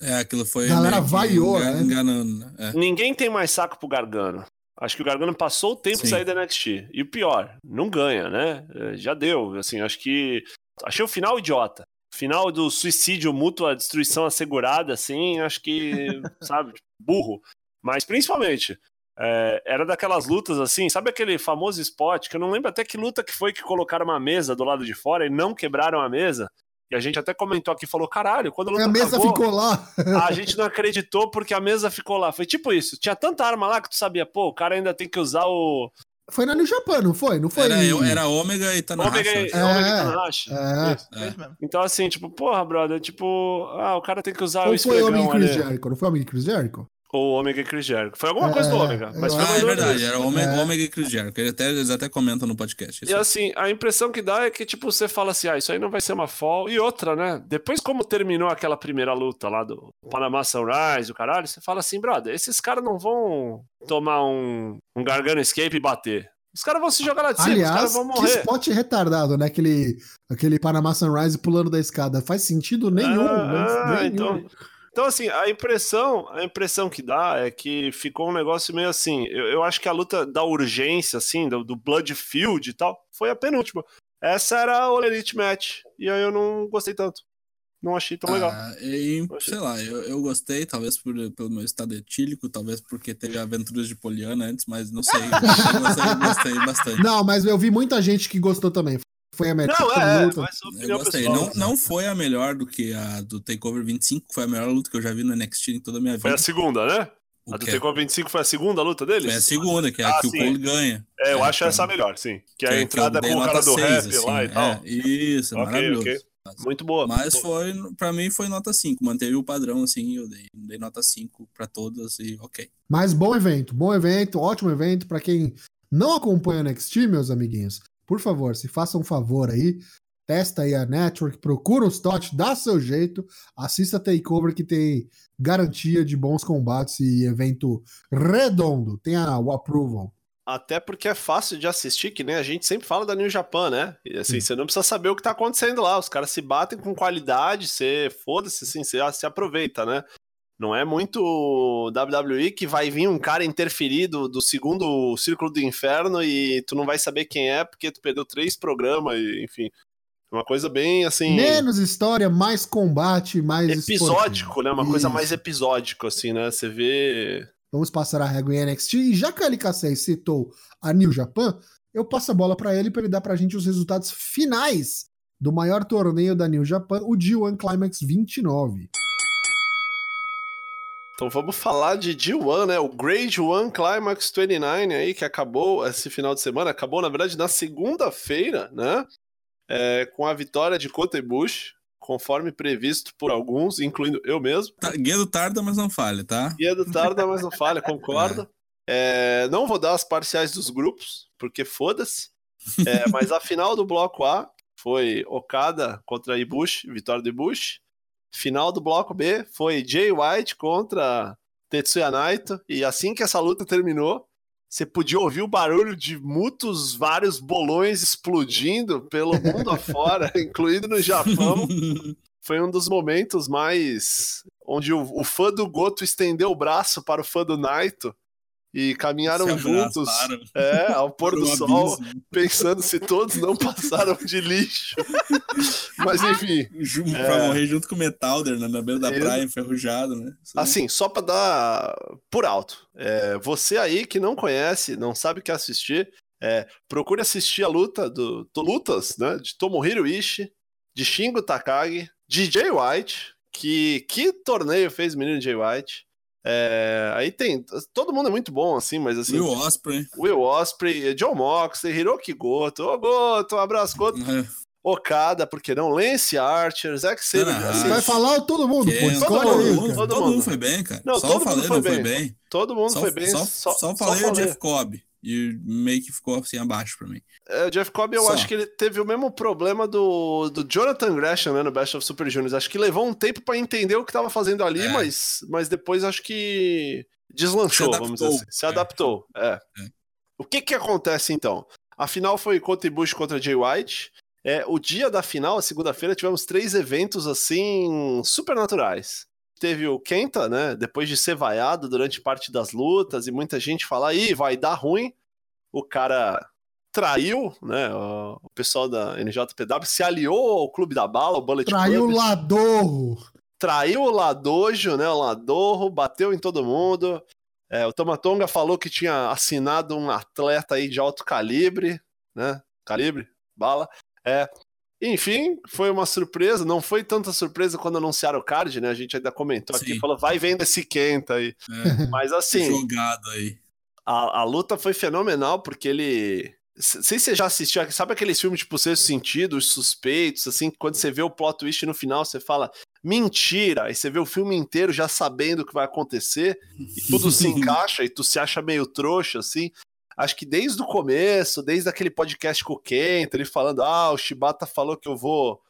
É, aquilo foi. Galera meio que vaiou, engan- né? Enganando. né? É. Ninguém tem mais saco pro Gargano. Acho que o Gargano passou o tempo de sair da NXT. E o pior, não ganha, né? É, Já deu. Assim, acho que. Achei o final idiota. Final do suicídio mútuo, a destruição assegurada, assim, acho que, sabe, burro. Mas principalmente, é, era daquelas lutas assim, sabe aquele famoso spot, que eu não lembro até que luta que foi que colocaram uma mesa do lado de fora e não quebraram a mesa? E a gente até comentou aqui, falou, caralho, quando a luta A mesa acabou, ficou lá. a gente não acreditou porque a mesa ficou lá. Foi tipo isso. Tinha tanta arma lá que tu sabia, pô, o cara ainda tem que usar o Foi na New Japan, não foi? Não foi? Era, eu- era Ômega e Tanahashi. Ômega e. É, Ômega e Tanahashi. é. Isso. É. Então, assim, tipo, porra, brother, tipo, ah, o cara tem que usar o Ou foi Homem Chris. Jericho? Não foi Homem Chris Jericho? Ou Ômega e Chris Jericho. Foi alguma É, coisa do Ômega, mas eu foi Ah, é verdade, era Ômega, É. Ômega e Chris Jericho. Ele até, eles até comentam no podcast. isso E assim, a impressão que dá é que, tipo, você fala assim, ah, isso aí não vai ser uma fall. E outra, né? Depois, como terminou aquela primeira luta lá do Panamá Sunrise, o caralho, você fala assim, brother, esses caras não vão tomar um, um Gargano Escape e bater. Os caras vão se jogar lá de cima, os caras Aliás, vão que morrer. spot retardado, né? Aquele, aquele Panamá Sunrise pulando da escada. Faz sentido nenhum. Ah, né? ah, nenhum. então, então, assim, a impressão, a impressão que dá é que ficou um negócio meio assim. Eu, eu acho que a luta da urgência, assim, do, do Blood Field e tal, foi a penúltima. Essa era a All Elite Match. E aí eu não gostei tanto. Não achei tão legal. Ah, e, Achei. sei lá, eu, eu gostei, talvez por, pelo meu estado etílico, talvez porque teve aventuras de Poliana antes, mas não sei. Eu gostei, gostei bastante. Não, mas eu vi muita gente que gostou também. Foi a melhor Não, é, luta. mas sua Eu opinião gostei. pessoal. Não, não foi a melhor do que a do Takeover 25, que foi a melhor luta que eu já vi no NXT em toda a minha Foi vida. a segunda, né? O a do? Takeover 25 foi a segunda luta deles? Foi a segunda, que é a Ah, que sim. o Cole ganha. É, eu É, acho então, essa a melhor, sim. Que é Que- a que entrada com o cara do rap assim, lá e tal. é, isso, Ok, maravilhoso. ok. Muito boa. Mas muito boa. foi, pra mim foi nota 5, manteve o padrão, assim, eu dei, dei nota 5 pra todas e ok. Mas bom evento, bom evento, ótimo evento. Pra quem não acompanha o NXT, meus amiguinhos, por favor, se faça um favor aí, testa aí a network, procura os TOT, dá seu jeito, assista a Takeover que tem garantia de bons combates e evento redondo. Tem a, o approval. Até porque é fácil de assistir, que nem a gente sempre fala da New Japan, né? E assim, Sim. você não precisa saber o que tá acontecendo lá. Os caras se batem com qualidade, você foda-se, assim, você se aproveita, né? Não é muito WWE que vai vir um cara interferido do segundo círculo do inferno e tu não vai saber quem é porque tu perdeu três programas, e, enfim. Uma coisa bem assim. Menos história, mais combate, mais episódico, esportivo. né? Uma coisa Isso. mais episódico, assim, né? Você vê. Vamos passar a régua em NXT. E já que a LK6 citou a New Japan, eu passo a bola para ele para ele dar pra gente os resultados finais do maior torneio da New Japan, o G1 Climax 29. Então vamos falar de G1, né? O Grade One Climax 29 aí, que acabou esse final de semana. Acabou, na verdade, na segunda-feira, né? É, com a vitória de Kota Ibushi, conforme previsto por alguns, incluindo eu mesmo. Tá, Guedo tarda, mas não falha, tá? E é do tarda, mas não falha, concordo. É, não vou dar as parciais dos grupos, porque foda-se. É, mas a final do bloco A foi Okada contra Ibushi, vitória do Ibushi. Final do bloco B foi Jay White contra Tetsuya Naito. E assim que essa luta terminou, você podia ouvir o barulho de muitos, vários bolões explodindo pelo mundo afora, incluindo no Japão foi um dos momentos mais onde o, o fã do Goto estendeu o braço para o fã do Naito e caminharam juntos é, ao pôr do sol, abismo. pensando se todos não passaram de lixo. Mas enfim, Ju- É. Pra morrer junto com o Metalder, né, na beira da Isso. praia, enferrujado, né? Assim, só para dar por alto, é, você aí que não conhece, não sabe o que assistir, é, procure assistir a luta do, do lutas, né, de Tomohiro Ishii, de Shingo Takagi, de Jay White, que que torneio fez o menino Jay White? É, aí tem, todo mundo é muito bom assim, mas assim, Will Osprey. Will Osprey, John Moxley, Hiroki Goto, ô Goto, um abraço Goto, né, Okada, por que não? Lance Archer, Zack Sabre, Ah, assim, Vai falar todo mundo, pô. Todo aí, mundo, todo todo mundo. foi bem, cara. Não, só todo o mundo Falei foi não foi bem. bem. todo mundo Só, foi bem, só, só, só falei o falei. Jeff Cobb. E meio que ficou assim abaixo pra mim. É, o Jeff Cobb, eu Só. acho que ele teve o mesmo problema do, do Jonathan Gresham, né, no Best of Super Juniors. Acho que levou um tempo pra entender o que tava fazendo ali, É. mas, mas depois acho que deslanchou, vamos dizer assim. Se adaptou, é. É. O que que acontece, então? A final foi Kota Ibushi contra Jay White. É, o dia da final, a segunda-feira, tivemos três eventos, assim, supernaturais. Teve o Kenta, né, depois de ser vaiado durante parte das lutas e muita gente falar, ih, vai dar ruim. O cara traiu, né, o o pessoal da NJPW, se aliou ao Clube da Bala, o Bullet Traiu o Club, Ladorro. traiu o Ladojo, né, o Ladorro, bateu em todo mundo. É, o Tomatonga falou que tinha assinado um atleta aí de alto calibre, né, calibre, bala. É, Enfim, foi uma surpresa. Não foi tanta surpresa quando anunciaram o card, né? A gente ainda comentou aqui, Sim. falou, vai vendo esse Kenta aí. É, Mas assim, jogado aí. a, a luta foi fenomenal, porque ele. Não sei se você já assistiu, sabe aqueles filmes tipo Sexto Sentido, Os Suspeitos, assim, que quando você vê o plot twist no final, você fala, mentira! Aí você vê o filme inteiro já sabendo o que vai acontecer, e tudo se encaixa, e tu se acha meio trouxa, assim. Acho que desde o começo, desde aquele podcast com o Kent, ele falando, ah, o Shibata falou que eu vou.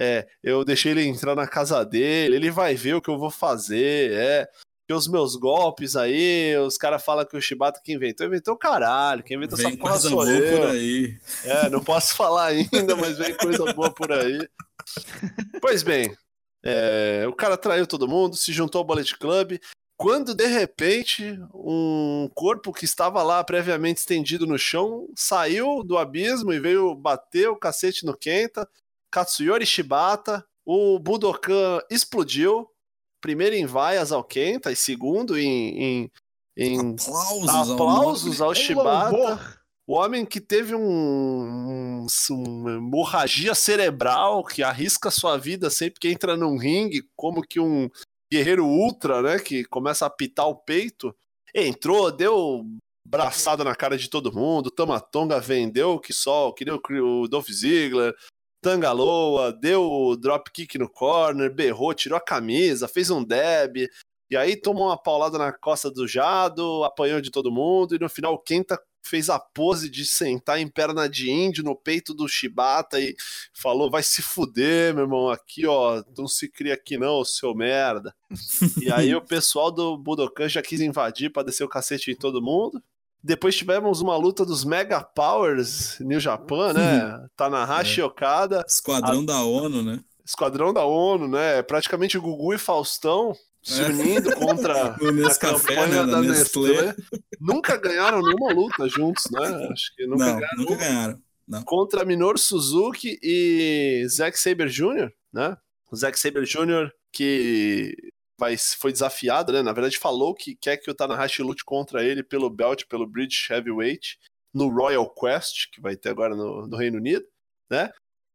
É, eu deixei ele entrar na casa dele, ele vai ver o que eu vou fazer, é. Que os meus golpes aí, os caras falam que o Shibata que inventou, inventou o caralho, quem inventou Vem essa porra coisa boa eu. por aí. É, não posso falar ainda, mas vem coisa boa por aí. Pois bem, é, o cara traiu todo mundo, se juntou ao Bullet Club, quando de repente um corpo que estava lá previamente estendido no chão saiu do abismo e veio bater o cacete no Kenta, Katsuyori Shibata, o Budokan explodiu, primeiro em vaias ao Kenta e segundo em, em, em Aplausos, ao aplausos ao Um Shibata. O homem que teve um, um- uma hemorragia cerebral, que arrisca sua vida sempre que entra num ringue, como que um guerreiro ultra, né, que começa a apitar o peito, entrou, deu braçada na cara de todo mundo, Tamatonga vendeu que só, que deu o Dolph Ziggler, Tangaloa, deu o dropkick no corner, berrou, tirou a camisa, fez um deb, e aí tomou uma paulada na costa do Jado, apanhou de todo mundo, e no final o Kenta fez a pose de sentar em perna de índio no peito do Shibata e falou: vai se fuder, meu irmão, aqui ó, não se cria aqui não, seu merda. e aí o pessoal do Budokan já quis invadir pra descer o cacete em todo mundo. Depois tivemos uma luta dos Mega Powers New Japan, né? Tanahashi Okada, Esquadrão da ONU, né? Esquadrão da ONU, né? Praticamente Gugu e Faustão se É. unindo contra No a Nescafé, campanha né? da Nestlé. Nestlé. Nunca ganharam nenhuma luta juntos, né? Acho que nunca Não, ganharam nunca ganharam. Contra Minoru Suzuki e Zack Saber Jr., né? O Zack Saber Jr. que vai, foi desafiado, né? Na verdade, falou que quer que o Tanahashi lute contra ele pelo belt, pelo British Heavyweight, no Royal Quest, que vai ter agora no, no Reino Unido, né?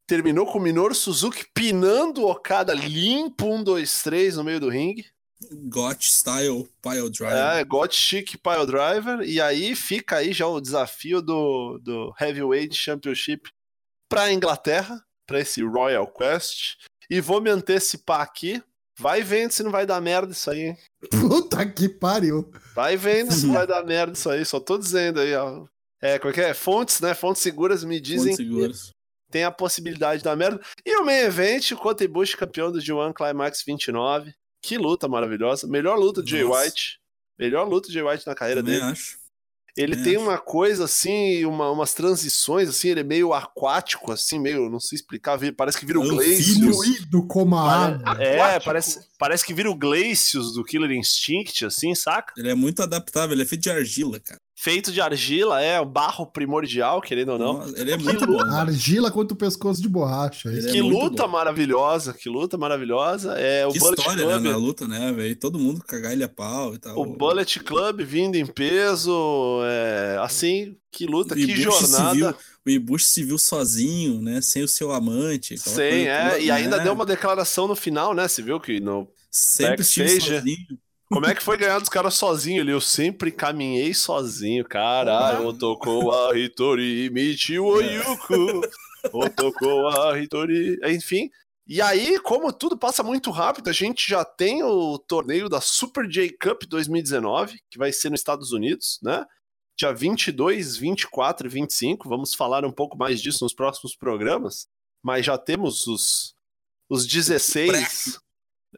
Terminou com o Minoru Suzuki pinando o Okada limpo, um, dois, três no meio do ringue. Got Style Pile Drive. É, Got Chic Pile Driver. E aí fica aí já o desafio do, do Heavyweight Championship pra Inglaterra, pra esse Royal Quest. E vou me antecipar aqui. Vai vendo se não vai dar merda isso aí, hein? Puta que pariu. Vai vendo se não vai dar merda isso aí. Só tô dizendo aí, ó. É, como é que é? Fontes, né? Fontes seguras me dizem que tem a possibilidade de dar merda. E o main event, o Kota Ibushi campeão do G1 Climax 29. Que luta maravilhosa. Melhor luta de Jay Nossa. White. Melhor luta de Jay White na carreira Também dele. acho. Ele também tem acho. uma coisa assim, uma- umas transições assim, ele é meio aquático, assim, meio, não sei explicar, parece que vira o Anfíbio. Glacius. Fluido como a água. É, Aquático. parece, parece que vira o Glacius do Killer Instinct, assim, saca? Ele é muito adaptável, ele é feito de argila, cara. Feito de argila, é, o barro primordial, querendo ou não. Nossa, ele é Que muito louco. bom. Argila contra o pescoço de borracha. É que muito luta bom. maravilhosa, que luta maravilhosa. É o Que Bullet história, Club. né, na luta, né, velho? Todo mundo cagar ele a pau e tal. O Bullet Club vindo em peso, é, assim, que luta, O que Ibushi jornada. se viu- o Ibushi se viu sozinho, né? Sem o seu amante. coisa é, e ainda né? deu uma declaração no final, né? Você viu que no Sempre backstage, sozinho. Como é que foi ganhar dos caras sozinho ali? Eu sempre caminhei sozinho, cara. Otoko a Hitori Michi o Yuku. Otoko a Hitori. Enfim. E aí, como tudo passa muito rápido, a gente já tem o torneio da Super J Cup 2019, que vai ser nos Estados Unidos, né? Dia 22, 24 e 25. Vamos falar um pouco mais disso nos próximos programas. Mas já temos os, os 16.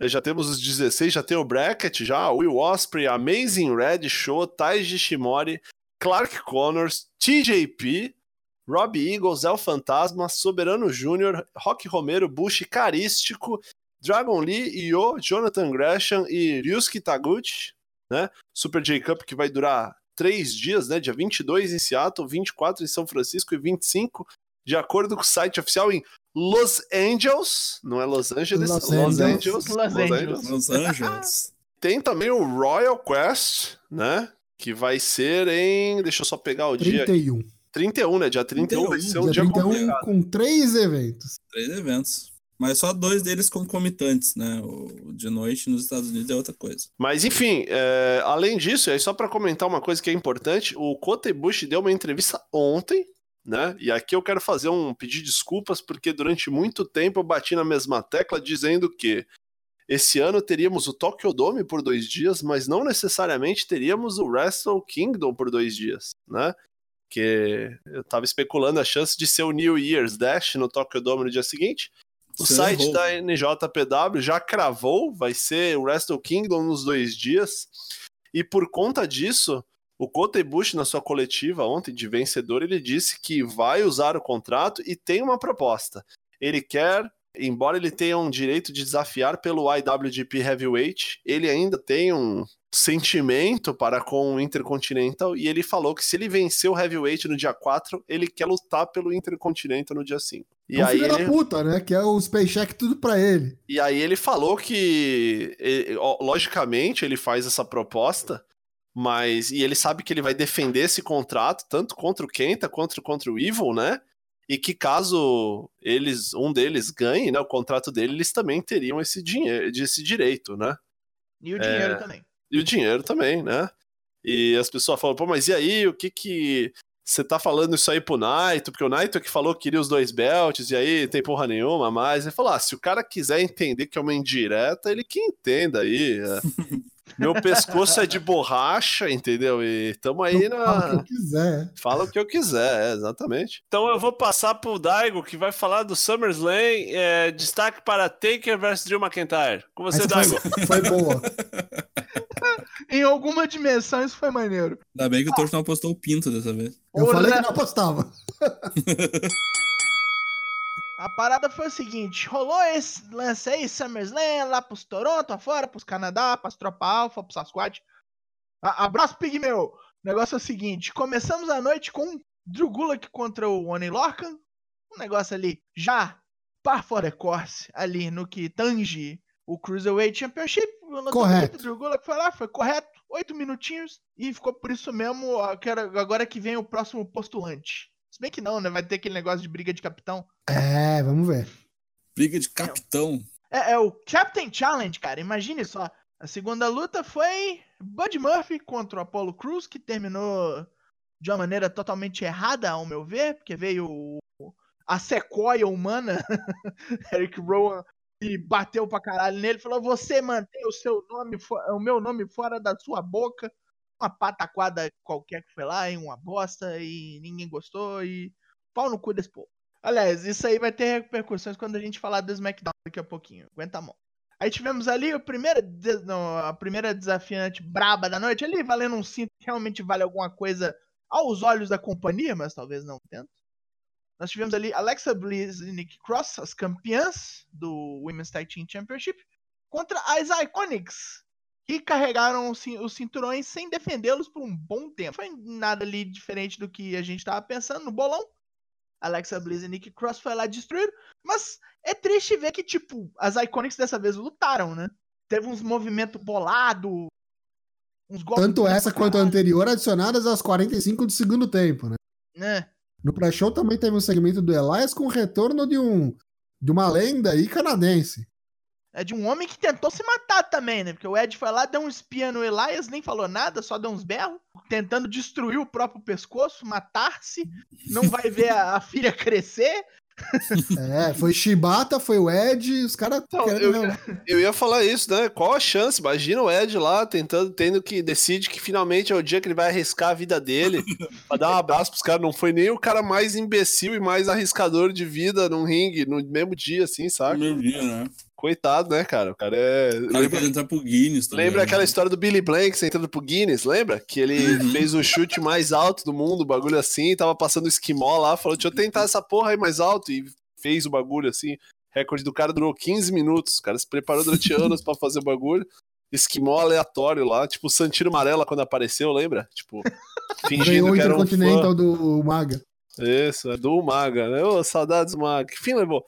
Já temos os 16, já tem o bracket, já, Will Osprey, Amazing Red Show, Taiji Shimori, Clark Connors, TJP, Rob Eagles, El Fantasma, Soberano Júnior, Rock Romero, Bush, Carístico, Dragon Lee, Io, Jonathan Gresham e Ryusuke Taguchi, né? Super J Cup que vai durar três dias, né? Dia 22 em Seattle, 24 em São Francisco e 25, de acordo com o site oficial, em Los Angeles, não é Los Angeles, Los Los, Angeles. Angeles. Los Los Angeles. Los Angeles. Tem também o Royal Quest, né? Que vai ser em. Deixa eu só pegar o dia. 31. 31, né? Dia 31 vai ser um Dia dia 31 complicado. com três eventos. Três eventos. Mas só dois deles concomitantes, né? O de noite nos Estados Unidos é outra coisa. Mas enfim, é, além disso, e aí só pra comentar uma coisa que é importante, o Kota Ibushi deu uma entrevista ontem, né? E aqui eu quero fazer um pedir desculpas porque durante muito tempo eu bati na mesma tecla dizendo que esse ano teríamos o Tokyo Dome por dois dias, mas não necessariamente teríamos o Wrestle Kingdom por dois dias, né? Que eu tava especulando a chance de ser o New Year's Dash no Tokyo Dome no dia seguinte. O Você site errou. da NJPW já cravou, vai ser o Wrestle Kingdom nos dois dias. E por conta disso, o Kota Ibushi, na sua coletiva ontem de vencedor, ele disse que vai usar o contrato e tem uma proposta. Ele quer, embora ele tenha um direito de desafiar pelo IWGP Heavyweight, ele ainda tem um sentimento para com o Intercontinental e ele falou que se ele vencer o Heavyweight no dia 4, ele quer lutar pelo Intercontinental no dia 5. E é um aí filho ele... da puta, né? Que é os paycheck tudo pra ele. E aí ele falou que, logicamente, ele faz essa proposta, mas e ele sabe que ele vai defender esse contrato tanto contra o Kenta quanto contra o Evil, né? E que caso eles, um deles ganhe, né, o contrato dele, eles também teriam esse dinheiro, esse direito, né? E o dinheiro também. E o dinheiro também, né? E as pessoas falam, pô, mas e aí, o que que você tá falando isso aí pro Naito? Porque o Naito é que falou que queria os dois belts, e aí tem porra nenhuma mais. Ele falou, ah, se o cara quiser entender que é uma indireta, ele que entenda aí. Meu pescoço é de borracha, entendeu? E tamo aí Eu falo o que eu na... quiser. Fala o que eu quiser, é, exatamente. Então eu vou passar pro Daigo, que vai falar do SummerSlam. É, destaque para Taker versus Drew McIntyre. Com você, Essa Daigo. foi, foi boa. Em alguma dimensão isso foi maneiro. Ainda bem que o Torto não apostou o pinto dessa vez. Eu Porra. falei que não apostava. A parada foi o seguinte: rolou esse lance aí, SummerSlam, lá pros Toronto, afora, pros Canadá, pras Tropa Alpha, pros Sasquatch. A- abraço, Pigmeu! O negócio é o seguinte: começamos a noite com Drew Gulak contra o Oni Lorcan. Um negócio ali já par for the course, ali no que tange o Cruiserweight Championship. O Correto. do Drew Gulak foi lá, foi correto, oito minutinhos, e ficou por isso mesmo. Agora que vem o próximo postulante. Se bem que não, né? Vai ter aquele negócio de briga de capitão. É, vamos ver. Briga de capitão. É, é o Captain Challenge, cara. Imagine só. A segunda luta foi Bud Murphy contra o Apollo Crews, que terminou de uma maneira totalmente errada, ao meu ver, porque veio a sequoia humana, Eric Rowan, e bateu pra caralho nele. Falou: Você mantém o seu nome, o meu nome fora da sua boca. Uma pataquada qualquer que foi lá, e uma bosta, e ninguém gostou, e pau no cu desse povo. Aliás, isso aí vai ter repercussões quando a gente falar do SmackDown daqui a pouquinho. Aguenta a mão. Aí tivemos ali o primeiro, não, a primeira desafiante braba da noite, ali valendo um cinto que realmente vale alguma coisa aos olhos da companhia, mas talvez não tanto. Nós tivemos ali Alexa Bliss e Nick Cross, as campeãs do Women's Tag Team Championship, contra as Iconics, que carregaram os cin- os cinturões sem defendê-los por um bom tempo. Foi nada ali diferente do que a gente estava pensando no bolão. Alexa Bliss e Nick Cross foi lá destruir, mas é triste ver que, tipo, as Iconics dessa vez lutaram, né? Teve uns movimentos bolados, uns golpes. Tanto essa quanto a anterior adicionadas às 45 do segundo tempo, né? né? No pré-show também teve um segmento do Elias com o retorno de um de uma lenda aí canadense. É de um homem que tentou se matar também, né? Porque o Ed foi lá, deu um espia no Elias, nem falou nada, só deu uns berros, tentando destruir o próprio pescoço, matar-se, não vai ver a, a filha crescer. É, foi Shibata, foi o Ed, os caras Então, querendo- eu- Eu ia falar isso, né? Qual a chance? Imagina o Ed lá tentando, tendo que decide que finalmente é o dia que ele vai arriscar a vida dele pra dar um abraço pros caras. Não foi nem o cara mais imbecil e mais arriscador de vida num ringue no mesmo dia, assim, No sabe? mesmo dia, né? Coitado, né, cara? O cara é. O cara Lembra, pode entrar pro Guinness. tá lembra ligado? aquela história do Billy Blanks entrando pro Guinness, lembra? Que ele Uhum. fez o chute mais alto do mundo, bagulho assim, tava passando o esquimó lá, falou: deixa eu tentar essa porra aí mais alto. E fez o bagulho assim. Recorde do cara durou 15 minutos. O cara se preparou durante anos pra fazer o bagulho. Esquimó aleatório lá, tipo o Santino Amarela quando apareceu, lembra? Tipo, fingindo ganhou que era um fã. Do Maga. Isso, é do Maga, né? Ô, saudades, Maga. Que fim levou?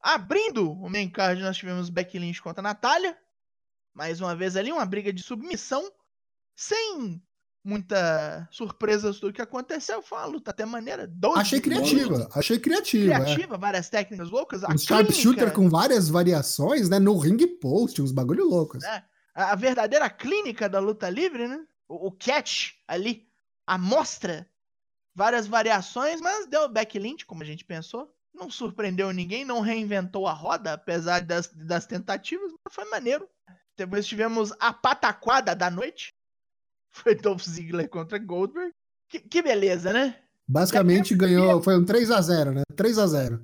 Abrindo o main card, nós tivemos Becky Lynch contra a Natália. Mais uma vez ali, uma briga de submissão. Sem muita surpresa do que aconteceu. Foi uma luta até maneira. 12 Achei criativa, achei criativa. é. criativa, várias técnicas loucas. Um sharpshooter com várias variações, né? No ring post, uns bagulho loucos. a, a verdadeira clínica da luta livre, né? O, o catch ali, a mostra, várias variações, mas deu backlink, como a gente pensou. Não surpreendeu ninguém, não reinventou a roda, apesar das, das tentativas, mas foi maneiro. Depois tivemos a pataquada da noite. Foi Dolph Ziggler contra Goldberg. Que, que beleza, né? Basicamente ganhou, foi um 3x0, né? 3x0.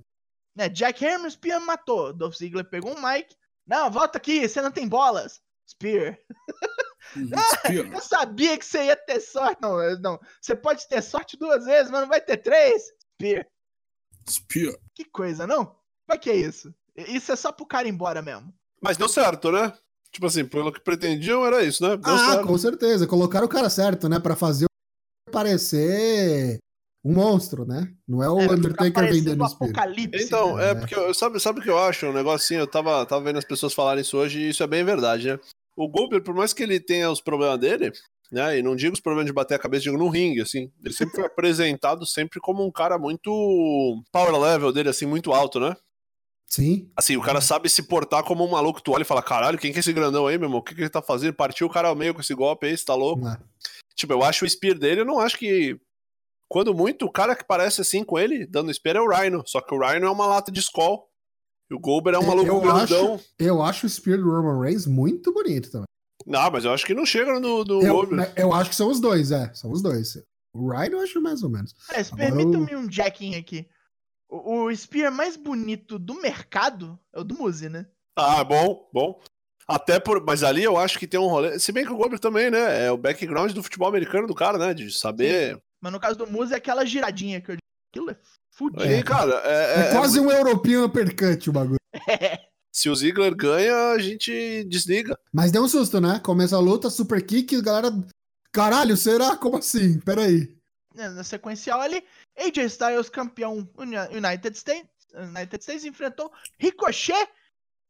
né? Jack Hammer, Spear matou. Dolph Ziggler pegou um mic. Não, volta aqui, você não tem bolas. Spear. Spear. Eu sabia que você ia ter sorte. Não, não. Você pode ter sorte duas vezes, mas não vai ter três. Spear. Spear. Que coisa, não? Mas que é isso? Isso é só pro cara ir embora mesmo. Mas deu certo, né? Tipo assim, pelo que pretendiam, era isso, né? Deu Ah, certo. com certeza. Colocaram o cara certo, né? Pra fazer o parecer um monstro, né? Não é o É, Undertaker vendendo apocalipse. Então, né? é porque eu, sabe, sabe o que eu acho? Um negócio assim, eu tava, tava vendo as pessoas falarem isso hoje e isso é bem verdade, né? O Goldberg, por mais que ele tenha os problemas dele, né? E não digo os problemas de bater a cabeça, digo no ringue, assim. Ele sempre foi apresentado sempre como um cara muito. Power level dele, assim, muito alto, né? Sim. Assim, o cara sabe se portar como um maluco. Tu olha e fala, caralho, quem que é esse grandão aí, meu irmão? O que, que ele tá fazendo? Partiu o cara ao meio com esse golpe aí, você tá louco? né? Tipo, eu acho o spear dele, eu não acho que. Quando muito, o cara que parece assim com ele, dando spear, é o Rhino. Só que o Rhino é uma lata de Skull. E o Goldberg é um É, maluco eu grandão. Eu acho o Spear do Roman Reigns muito bonito também. Não, mas eu acho que não chega no do Eu, Goldberg. eu acho que são os dois, é. São os dois. O Ryan eu acho mais ou menos. Mas Agora permita-me um jacking aqui. O, o Spear mais bonito do mercado é o do Muzi, né? Ah, bom, bom. Até por. Mas ali eu acho que tem um rolê. Se bem que o Goldberg também, né? É o background do futebol americano do cara, né? De saber. Mas no caso do Muzi é aquela giradinha que eu digo. Aquilo é fudido. Aí, cara, é, É, é- quase um europeu uppercut o bagulho. se o Ziggler ganha, a gente desliga. Mas deu um susto, né? Começa a luta, super kick, a galera. Caralho, será? Como assim? Peraí. né, na sequencial ali, AJ Styles, campeão Uni- United States, United States, enfrentou Ricochet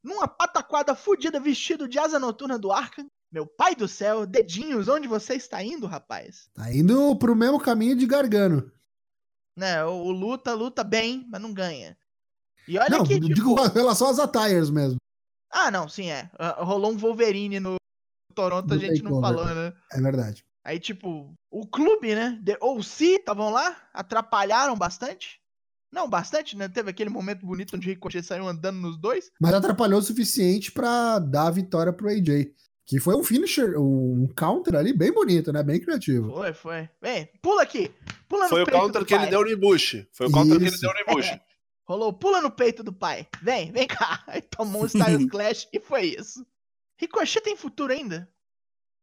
numa pataquada fudida vestido de asa noturna do Arkham. Meu pai do céu, dedinhos, onde você está indo, rapaz? Tá indo pro mesmo caminho de Gargano. Né, o, o luta, luta bem, mas não ganha. E olha Não, que, tipo, digo com relação às attires mesmo. Ah, não, sim, é. Ah, Rolou um Wolverine no Toronto, a No gente não falou, né? É verdade. Aí, tipo, o clube, né? The OC estavam lá, atrapalharam bastante. Não, bastante, né? Teve aquele momento bonito onde o Ricochet saiu andando nos dois. Mas atrapalhou o suficiente pra dar a vitória pro AJ. Que foi um finisher, um counter ali bem bonito, né? Bem criativo. Foi, foi. Vem, pula aqui. Pula Foi no o counter do que ele deu no Ibushi. Foi o counter que ele Isso. deu no Ibushi. Rolou, pula no peito do pai. Vem, vem cá. Aí tomou um Styles Clash e foi isso. Ricochet tem futuro ainda?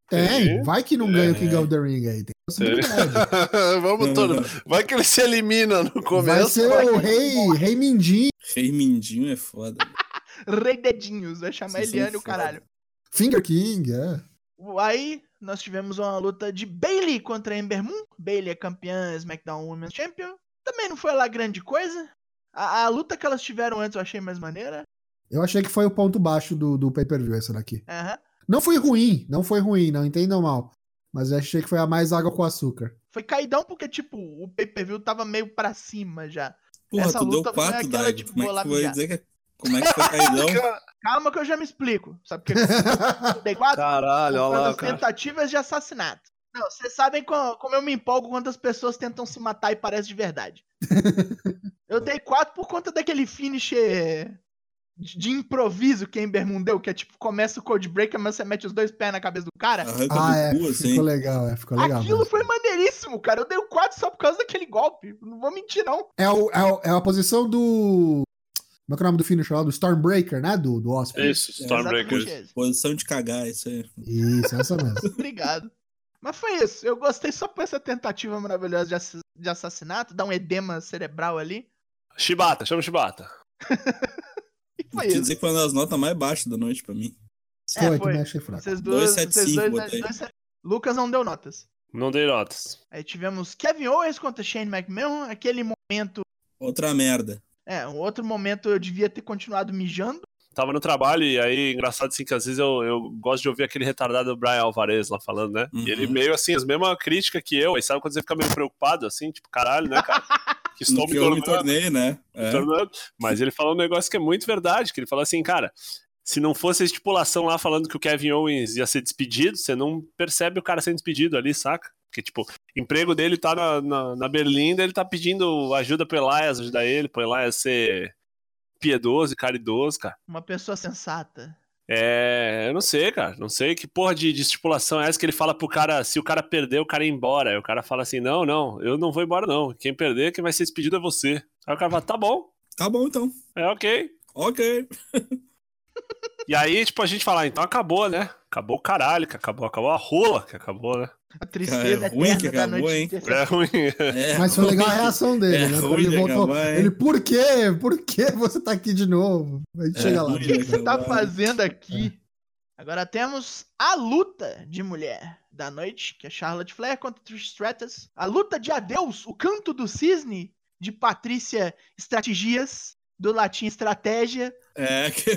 Tem, vai que não ganha o King É. of the Ring aí. Tem possibilidade. Vamos todo. Vai que ele se elimina no Vai começo. ser o rei, rei Mindinho, Rei Mindinho é foda. Rei Dedinhos, vai chamar Eliane o caralho. Finger King, é. Aí nós tivemos uma luta de Bailey contra Ember Moon. Bailey é campeã SmackDown Women's Champion. Também não foi lá grande coisa. A, a luta que elas tiveram antes eu achei mais maneira. Eu achei que foi o ponto baixo do, do pay-per-view essa daqui. Aham. Não foi ruim, não foi ruim, não entendam mal. Mas eu achei que foi a mais água com açúcar. Foi caidão porque, tipo, o pay-per-view tava meio pra cima já. Porra, Essa tu deu luta foi 4, aquela, tipo, Como é vou lá que dizer que é... Como é que foi caidão? Calma que eu já me explico. Sabe por que eu dei quatro? Caralho, olha lá, cara. tentativas de assassinato. Não, vocês sabem co- como eu me empolgo quando as pessoas tentam se matar e parece de verdade. eu dei quatro por conta daquele finisher de de improviso que Ember Moon deu, que é tipo, começa o Code Breaker, mas você mete os dois pés na cabeça do cara. Arranca ah, é, cu, assim. ficou legal, é, ficou legal. Aquilo mesmo. foi maneiríssimo, cara. Eu dei o 4 só por causa daquele golpe. Não vou mentir, não. É, o, é, o- é a posição do. Como é que é o nome do finisher lá? Do Stormbreaker, né? Do, do Osprey. Isso, É. Exatamente esse. Posição de cagar, isso aí. Isso, essa mesmo. Obrigado. Mas foi isso. Eu gostei só por essa tentativa maravilhosa de, ass- de assassinato, dar um edema cerebral ali. Shibata, chama o Shibata. E foi isso. dizer que foi uma das notas mais baixas da noite pra mim. É, Foi, foi. também achei fraco. Vocês dois, vocês 275 dois, botei. dois- Lucas não deu notas. Não dei notas. Aí tivemos Kevin Owens contra Shane McMahon. Aquele momento. Outra merda. É, um outro momento eu devia ter continuado mijando. Tava no trabalho e aí, engraçado assim, que às vezes eu, eu gosto de ouvir aquele retardado Brian Alvarez lá falando, né? Uhum. E ele meio assim, as mesmas críticas que eu, aí sabe quando você fica meio preocupado, assim, tipo, caralho, né, cara? Que estou me eu me tornando- tornei, né? me É. tornando. Mas ele falou um negócio que é muito verdade, que ele falou assim, cara, se não fosse a estipulação lá falando que o Kevin Owens ia ser despedido, você não percebe o cara sendo despedido ali, saca? Porque, tipo, emprego dele tá na, na, na Berlinda, ele tá pedindo ajuda pro Elias, ajudar ele, pro Elias ser piedoso e caridoso, cara. Uma pessoa sensata. É, eu não sei, cara. Não sei que porra de, de estipulação é essa que ele fala pro cara, se o cara perder, o cara ir embora. Aí o cara fala assim: não, não, eu não vou embora, não. Quem perder, quem vai ser despedido é você. Aí o cara fala, tá bom, Tá bom, então. é ok. Ok. E aí, tipo, a gente fala, ah, então acabou, né? Acabou o caralho, que acabou, acabou a rola que acabou, né? A tristeza é ruim que acabou, noite hein? É ruim. É Mas foi legal a reação dele, É né? Ruim ele voltou. acabar? Ele, por quê? Por que você tá aqui de novo? A gente É chega lá. O que, que você tá Vai. fazendo aqui? Agora temos a luta de mulher da noite, que é Charlotte Flair contra Trish Stratus. A luta de adeus, o canto do cisne de Patrícia Estratégias, do latim estratégia. É, que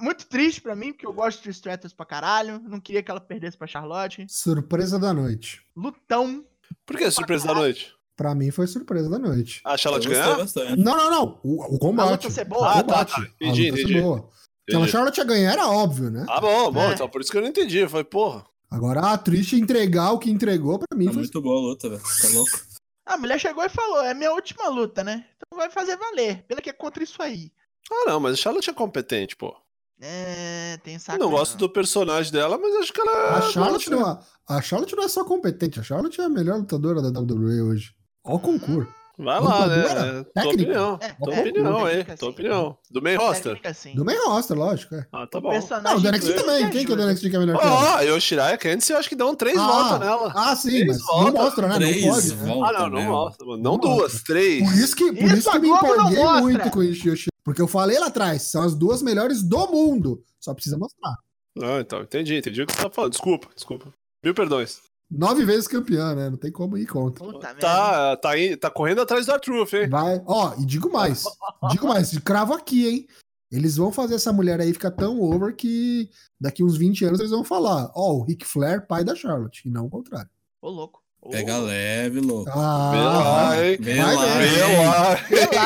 Muito triste pra mim, porque eu gosto de Stratus pra caralho. Não queria que ela perdesse pra Charlotte. Surpresa da noite. Lutão. Por que surpresa da noite? Pra mim foi surpresa da noite. A Charlotte bastante. Não, não, não. O, o combate. A luta ser boa? Ah, tá, combate. tá. A Entendi, entendi. boa. Se a. Charlotte ia ganhar, era óbvio, né? Ah, bom, bom. É. Então por isso que eu não entendi. Eu falei, porra. Agora a Trish entregar o que entregou, pra mim Tá foi muito boa a luta, velho. Tá louco. A mulher chegou e falou: é minha última luta, né? Então vai fazer valer. Pena que é contra isso aí. Ah, não, mas a Charlotte é competente, pô. É, tem Eu saco. não gosto do personagem dela, mas acho que ela. A Charlotte, não, é- a Charlotte não é só competente, a Charlotte é a melhor lutadora da WWE hoje. Ó o concurso. Vai lá, né? É, Tua Técnica? opinião. É, Tua é, opinião aí. técnica, Tua opinião. Do main roster. Do main roster, lógico. É. Ah, tá bom. Não, do NXT também. que Quem que é do. NXT que é melhor que ela? Ó, Yoshiraya e Candice, eu acho que dão três Ah, voltas nela. Ah, sim, Três mas não mostra, né? Não pode. Ah, não, não mostra. mano. Não duas, três. Por isso que, por Isso isso que a eu me empolguei muito com o Yoshi. Porque eu falei lá atrás, são as duas melhores do mundo. Só precisa mostrar. Ah, então, entendi, entendi o que você tá falando. Desculpa, desculpa. Mil perdões. Nove vezes campeã, né? Não tem como ir contra. Puta. Tá, tá, aí- tá correndo atrás do Truth, hein? Vai. Ó, e digo mais. Digo mais, cravo aqui, hein? Eles vão fazer essa mulher aí ficar tão over que daqui uns 20 anos eles vão falar: Ó, o Ric Flair, pai da Charlotte, e não o contrário. Ô, louco. Pega leve, louco. Ah, Vê lá? Vê vai lá.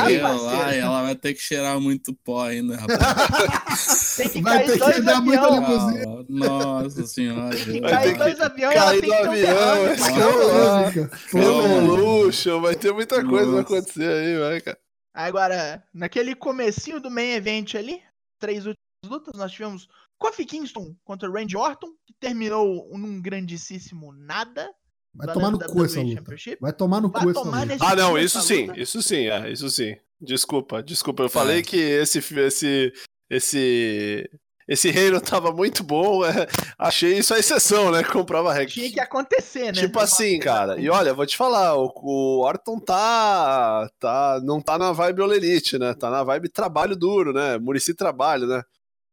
Vê lá. Ela vai ter que cheirar muito pó ainda, rapaz. Tem que Vai cair ter que dois dar muita. Ah, Nossa senhora. Tem que Vai cair dois aviões cair do um avião, Fica. Evolution, vai ter muita coisa vai Nossa. acontecer aí, vai, cara. Agora, naquele comecinho do main event ali, três últimas lutas, nós tivemos Kofi Kingston contra Randy Orton, que terminou num grandíssimo nada. Vai valendo tomar no cu essa luta. Vai tomar no Vai cu essa luta. Ah, não, isso sim, luta. isso sim, é, isso sim. Desculpa, desculpa. Eu falei que esse, esse, esse, esse reino tava muito bom. é, achei isso a exceção, né? Comprova regra. Tinha que acontecer, né? Tipo assim, cara. E olha, vou te falar, o, o Orton tá, tá. Não tá na vibe All Elite, né? Tá na vibe trabalho duro, né? Murici trabalho, né?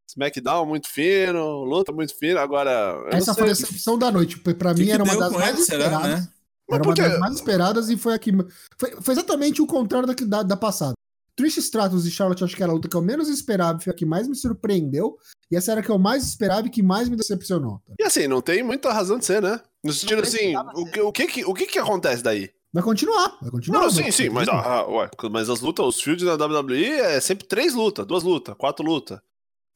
SmackDown muito fino, luta muito fino. Agora. Essa foi a decepção da noite. Pra Que mim que era uma das mais será, esperadas. né? Mas Era uma das mais esperadas e foi aqui. Foi, foi exatamente o contrário da, da, da passada. Trish Stratus e Charlotte, acho que era a luta que eu menos esperava, foi a que mais me surpreendeu. E essa era a que eu mais esperava e que mais me decepcionou. E assim, não tem muita razão de ser, né? No sentido assim, o que, o, que, que- o que que acontece daí? Vai continuar, vai continuar. Não, vai sim, sim, mas, continuar. ah, ué, mas as lutas, os fields na WWE é sempre três lutas, duas lutas, quatro lutas.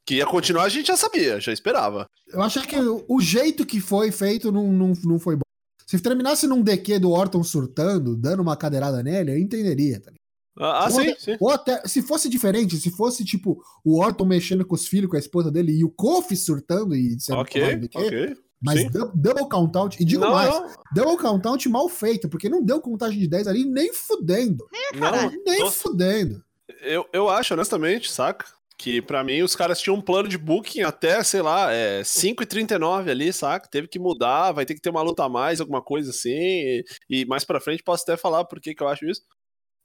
Que ia continuar, a gente já sabia, já esperava. Eu achei que o, jeito que foi feito não, não, não foi bom. Se terminasse num DQ do Orton surtando, dando uma cadeirada nele, eu entenderia. Tá ligado? Ah, ah, sim, sim. Ou até, se fosse diferente, se fosse tipo o Orton mexendo com os filhos, com a esposa dele e o Kofi surtando e sendo Ok, DQ, ok. mas sim. dou- double count-out, e digo não, mais, não, double count-out mal feito, porque não deu contagem de 10 ali nem fudendo. não, Nem tô- fudendo. eu, eu acho, honestamente, saca? Que pra mim os caras tinham um plano de booking até, sei lá, é, 5h39 ali, saca? Teve que mudar, vai ter que ter uma luta a mais, alguma coisa assim. E, e mais pra frente posso até falar por que que eu acho isso.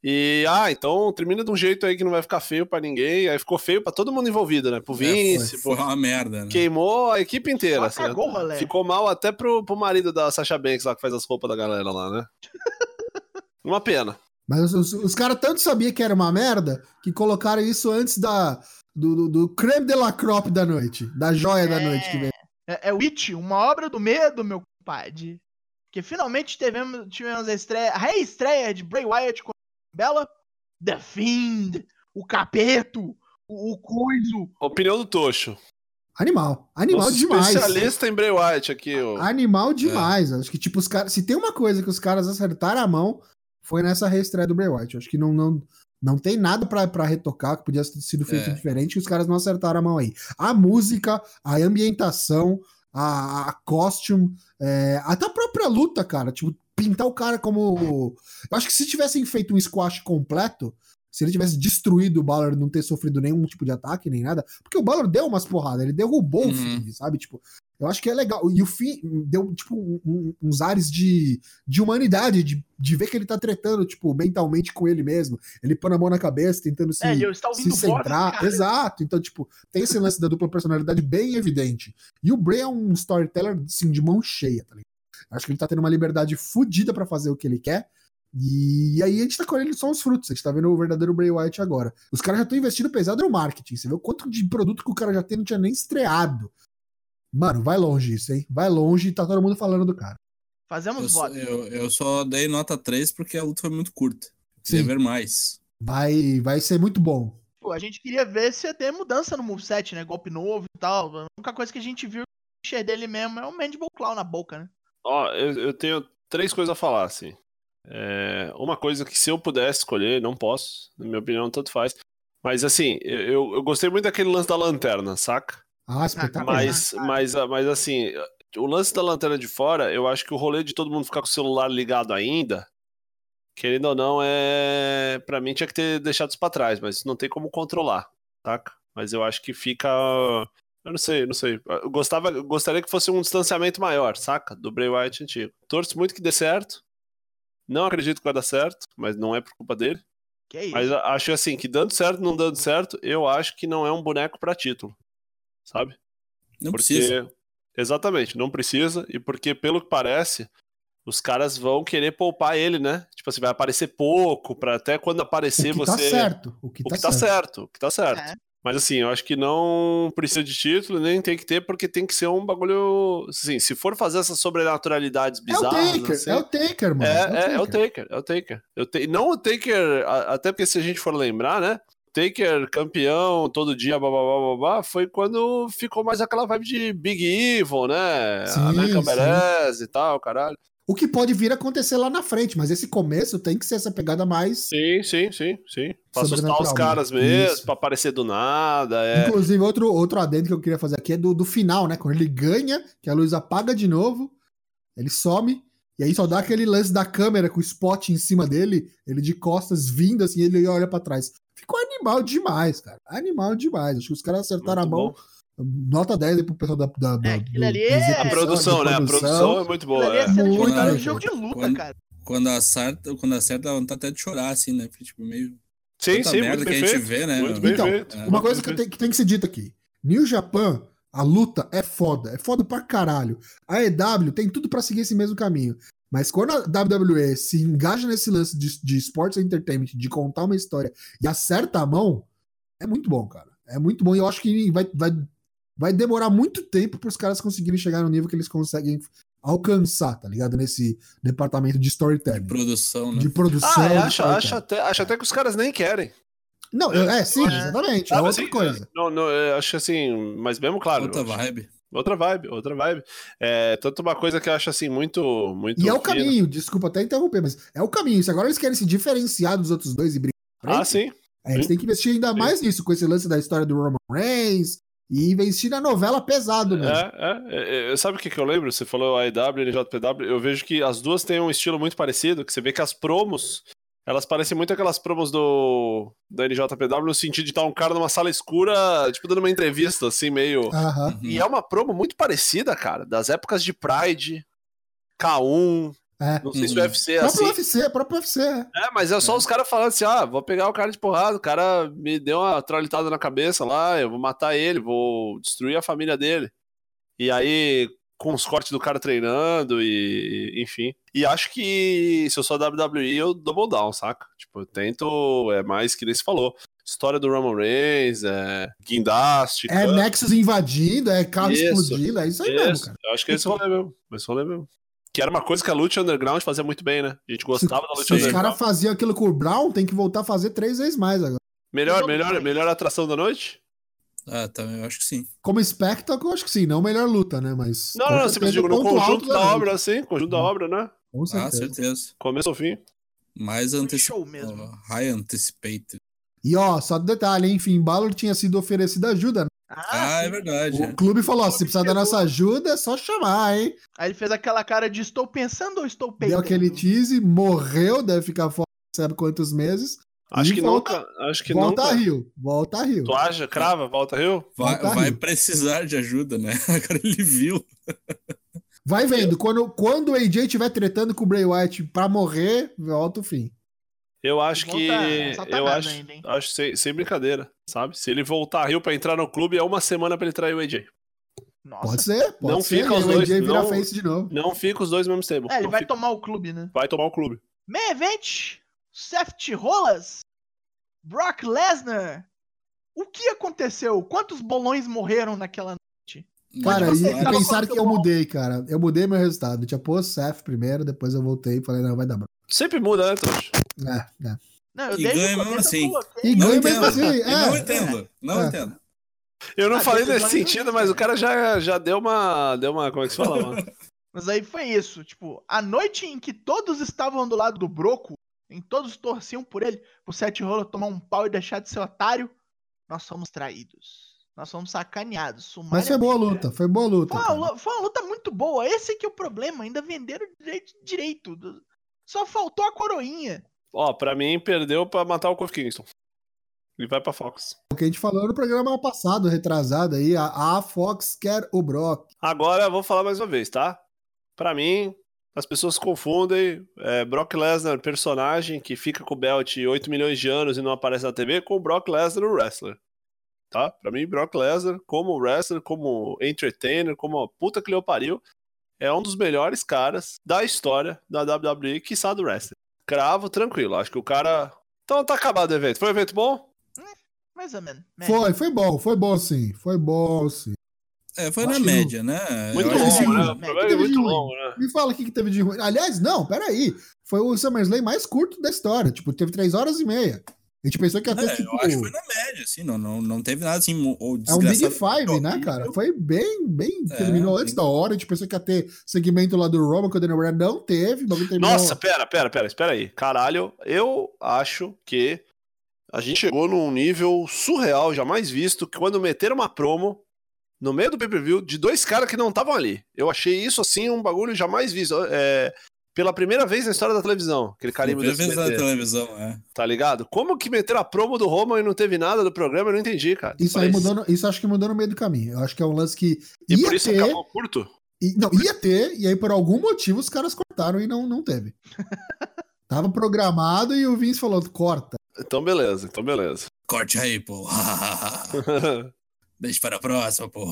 E, ah, então termina de um jeito aí que não vai ficar feio pra ninguém. Aí ficou feio pra todo mundo envolvido, né? Pro Vince, É, foi, foi uma merda, né? Queimou a equipe inteira. Só assim, cagou rolê. Ficou mal até pro, pro marido da Sasha Banks lá que faz as roupas da galera lá, né? Uma pena. Mas os, os caras tanto sabiam que era uma merda que colocaram isso antes da, do, do, do creme de la crop da noite, da joia da noite que vem. É, é Witch, uma obra do medo, meu compadre. Que finalmente tivemos, tivemos a, estreia, a reestreia de Bray Wyatt com Bella, The Fiend, o Capeto, o, o Coiso. Opinião do Tocho. Animal. Animal Nosso demais. especialista em Bray Wyatt aqui. ó. Animal demais. Acho que, tipo, os caras. Se tem uma coisa que os caras acertaram a mão, foi nessa reestreia do Bray Wyatt. Acho que não, não, não tem nada pra retocar, que podia ter sido feito É. diferente, que os caras não acertaram a mão aí. A música, a ambientação, a, a costume, é, até a própria luta, cara. Tipo, pintar o cara como. Eu acho que se tivessem feito um squash completo. Se ele tivesse destruído o Balor não ter sofrido nenhum tipo de ataque, nem nada. Porque o Balor deu umas porradas, ele derrubou o Uhum. Fiend, sabe? Tipo, eu acho que é legal. E o Finn deu, tipo, um- um- uns ares de, de humanidade, de, de ver que ele tá tretando, tipo, mentalmente com ele mesmo. Ele põe a mão na cabeça, tentando se, É, e se centrar. cara. Exato. Então, tipo, tem esse lance da dupla personalidade bem evidente. E o Bray é um storyteller, assim, de mão cheia, tá ligado? Acho que ele tá tendo uma liberdade fodida pra fazer o que ele quer. E aí a gente tá colhendo só os frutos. A gente tá vendo o verdadeiro Bray Wyatt agora. Os caras já estão investindo pesado no marketing. Você vê o quanto de produto que o cara já tem, não tinha nem estreado. Mano, vai longe isso, hein? Vai longe e tá todo mundo falando do cara. Fazemos Eu votos. eu, eu só dei nota 3 porque a luta foi muito curta. Queria Sim. ver mais. Vai, vai ser muito bom. Pô, a gente queria ver se ia ter mudança no moveset, né? Golpe novo e tal. A única coisa que a gente viu dele mesmo é o Mandible Claw na boca, né? Ó, eu, eu tenho três coisas a falar, assim. É, uma coisa que se eu pudesse escolher, não posso, na minha opinião, tanto faz. Mas assim, eu, eu gostei muito daquele lance da lanterna, saca? Ah, espetacular. Mas, mas, mas assim, o lance da lanterna de fora, eu acho que o rolê de todo mundo ficar com o celular ligado ainda, querendo ou não, é. Pra mim tinha que ter deixado isso pra trás, mas não tem como controlar, saca? Mas eu acho que fica. Eu não sei, não sei. Eu gostava, eu gostaria que fosse um distanciamento maior, saca? Do Bray Wyatt antigo. Torço muito que dê certo. Não acredito que vai dar certo, mas não é por culpa dele. Que é isso. Mas acho assim, que dando certo, não dando certo, eu acho que não é um boneco pra título. Sabe? Não porque precisa. exatamente, não precisa e porque pelo que parece, os caras vão querer poupar ele, né? Tipo assim, vai aparecer pouco para até quando o aparecer que você tá certo. O que o tá que tá certo. certo, o que tá certo. É. Mas assim, eu acho que não precisa de título, nem tem que ter, porque tem que ser um bagulho. Assim, se for fazer essas sobrenaturalidades É o bizarras. Taker, assim, é o Taker, mano. é, é, é o Taker, é o Taker. Eu te... Não o Taker, até porque se a gente for lembrar, né? Taker campeão todo dia, babá, babá, foi quando ficou mais aquela vibe de Big Evil, né? Sim, American. Badass e tal, caralho. O que pode vir a acontecer lá na frente, mas esse começo tem que ser essa pegada mais. Sim, sim, sim, sim. Pra assustar os caras mesmo, Isso. pra aparecer do nada, é. Inclusive, outro, outro adendo que eu queria fazer aqui é do, do final, né? Quando ele ganha, que a luz apaga de novo, ele some, e aí só dá aquele lance da câmera com o spot em cima dele, ele de costas vindo assim, ele olha pra trás. Ficou animal demais, cara. Animal demais. Acho que os caras acertaram Muito a mão. bom. Nota 10 aí pro pessoal da, da, da, É, aquilo do- é- A produção, né? A produção é muito boa. Ali é é. Muito luta, bem jogo de luta, Quando- cara. Quando acerta, quando acerta, dá vontade até de chorar, assim, né? Porque, tipo, meio. Sim, sim, merda muito que a gente vê, né? Muito bem Então, feito. É. Uma coisa que tem, que tem que ser dita aqui. New Japan, a luta é foda. É foda pra caralho. A EW tem tudo pra seguir esse mesmo caminho. Mas quando a WWE se engaja nesse lance de, de sports entertainment, de contar uma história e acerta a mão, é muito bom, cara. É muito bom. E eu acho que vai, vai, vai demorar muito tempo pros caras conseguirem chegar no nível que eles conseguem alcançar, tá ligado? Nesse departamento de storytelling. Produção, né? De produção. Ah, de é, acho, acho, até, acho até que os caras nem querem. Não, eu- é, sim, É. exatamente. É Sabe outra assim, coisa. Não, não, eu acho assim, mas mesmo claro. Outra vibe. Outra vibe, outra vibe. É, tanto uma coisa que eu acho assim, muito. muito E é o fina. caminho, desculpa até interromper, mas é o caminho. Se agora eles querem se diferenciar dos outros dois e brigar, pra Ah, frente, sim. é, eles têm que investir ainda Sim. mais nisso, com esse lance da história do Roman Reigns e investir na novela pesado mesmo. É, é, é, é, sabe o que, que eu lembro? Você falou AEW, NJPW. Eu vejo que as duas têm um estilo muito parecido, que você vê que as promos. Elas parecem muito aquelas promos do, do NJPW no sentido de estar um cara numa sala escura, tipo, dando uma entrevista, assim, meio. Uhum. E é uma promo muito parecida, cara, das épocas de Pride, K1, É. não sei se o Uhum. UFC é Próprio assim. UFC, próprio UFC. é. É, mas é só os caras falando assim: ah, vou pegar o cara de porrada, o cara me deu uma trolitada na cabeça lá, eu vou matar ele, vou destruir a família dele. E aí, com os cortes do cara treinando e, enfim. E acho que se eu sou WWE, eu double down, saca? Tipo, eu tento, é mais que nem se falou. História do Roman Reigns, é guindaste, É Nexus invadindo, é carro Isso. explodindo, é isso aí mesmo, Isso, cara. eu acho que é esse rolê mesmo. Esse rolê mesmo. Que era uma coisa que a Lucha Underground fazia muito bem, né? A gente gostava da Lucha Se os Underground. caras faziam aquilo com o Brown, tem que voltar a fazer três vezes mais agora. Melhor, Os melhor, melhor atração da noite? Ah, tá, eu acho que sim. Como espectáculo, acho que sim, não melhor luta, né? Mas. Não, não, você digo no conjunto da noite. obra, assim, conjunto da obra, né? Com Ah, certeza. certeza. Começo ao fim. Mais show antecipado. mesmo. High anticipated. E ó, só detalhe, hein? Enfim, Balor tinha sido oferecida ajuda. né? Ah, é sim. verdade. O clube falou: ó, se precisar da nossa ajuda, é só chamar, hein? Aí ele fez aquela cara de estou pensando ou estou Deu peidando? aquele tease, morreu, deve ficar fora, sabe quantos meses. Acho que volta- nunca. Acho que volta nunca. a Rio, volta a Rio. Tu acha? Crava, volta Rio? Vai, Volta a vai rir. precisar de ajuda, né? Agora ele viu. Vai vendo, quando, quando o AJ estiver tretando com o Bray Wyatt pra morrer, volta o fim. Eu acho Volta que. Eu acho, ainda, acho sem, sem brincadeira, sabe? Se ele voltar a Rio pra entrar no clube, é uma semana pra ele trair o AJ. Nossa. Pode ser, pode Não ser. fica os o dois, AJ vira não- face de novo. Não fica os dois no mesmo tempo. É, ele Não vai fica- tomar o clube, né? vai tomar o clube. Main Event, Seth Rollins, Brock Lesnar. O que aconteceu? Quantos bolões morreram naquela noite? Cara, e, e pensaram que eu bom? mudei, cara. Eu mudei meu resultado. Eu tinha pôs Seth primeiro, depois eu voltei e falei, não, vai dar bom. Sempre muda, né, Trouxa? É, é. Não, eu E ganha mesmo começo eu assim. E Não ganha entendo. mesmo assim. Não É, entendo. Não É. entendo. Eu não Ah, falei nesse sentido, mas o cara já, já deu uma. Deu uma. Como é que se fala, mano? Mas aí foi isso, tipo, a noite em que todos estavam do lado do Broco, em todos torciam por ele, pro Seth Rollins tomar um pau e deixar de ser otário, nós somos traídos. Nós somos sacaneados. Mas foi boa luta, foi boa a luta. Foi uma, foi uma luta muito boa. Esse que é o problema. Ainda venderam direito. direito. Só faltou a coroinha. Ó, pra mim, perdeu pra matar o Kofi Kingston. Ele vai pra Fox. O que a gente falou no programa passado, retrasado aí, a, a Fox quer o Brock. Agora eu vou falar mais uma vez, tá? Pra mim, as pessoas confundem é, Brock Lesnar, personagem que fica com o belt 8 milhões de anos e não aparece na TV, com o Brock Lesnar, o wrestler. Tá? Pra mim, Brock Lesnar, como wrestler, como entertainer, como a puta que lhe pariu, é um dos melhores caras da história da WWE, que do wrestling. Cravo, tranquilo. Acho que o cara. Então tá acabado o evento. Foi um evento bom? Mais ou menos. Foi, foi bom, foi bom sim, foi bom sim. É, foi Acho na que média, né? Muito longo, assim, né? é Teve muito longo, né? Me fala o que, que teve de ruim. Aliás, não, peraí. Foi o SummerSlam mais curto da história. Tipo, teve três horas e meia. A gente pensou que ia ter, É, tipo. eu acho que foi na média, assim, não, não, não teve nada assim, ou É um Big. Five, né, cara? Foi bem, bem. É, terminou antes bem- da hora. A gente pensou que ia ter segmento lá do Roman com o Daniel Bryan. Não teve. terminou- Nossa, pera, pera, pera, espera aí. Caralho, eu acho que a gente chegou num nível surreal, jamais visto, que quando meteram uma promo no meio do pay-per-view de dois caras que não estavam ali. Eu achei isso, assim, um bagulho jamais visto. É, pela primeira vez na história da televisão, aquele carimbo Primeira vez na televisão, é. tá ligado? Como que meteram a promo do Roman e não teve nada do programa? Eu não entendi, cara. Isso aí Mas- mudou, no- isso acho que mudou no meio do caminho. Eu acho que é um lance que E ia por isso ter, acabou curto? e- não, ia ter, e aí por algum motivo os caras cortaram e não, não teve. Tava programado e o Vince falou, corta. Então beleza, então beleza. Corte aí, pô. Deixa para a próxima, pô.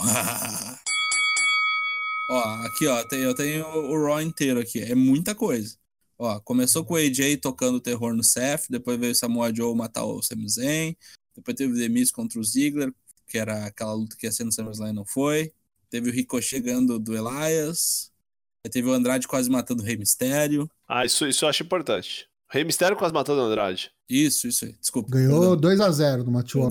Ó, aqui, ó, tem- eu tenho o Raw inteiro aqui. É muita coisa. Ó, começou com o AJ tocando terror no Seth, depois veio o Samoa Joe matar o Sami Zayn, depois teve o The Miz contra o Ziggler, que era aquela luta que ia ser no SummerSlam e não foi. Teve o Ricochet ganhando do Elias. Aí teve o Andrade quase matando o Rei Mistério. ah, isso, isso eu acho importante. Rei Mistério quase matando o Andrade. Isso, isso aí. Desculpa. Ganhou perdão. 2x0 no Match War.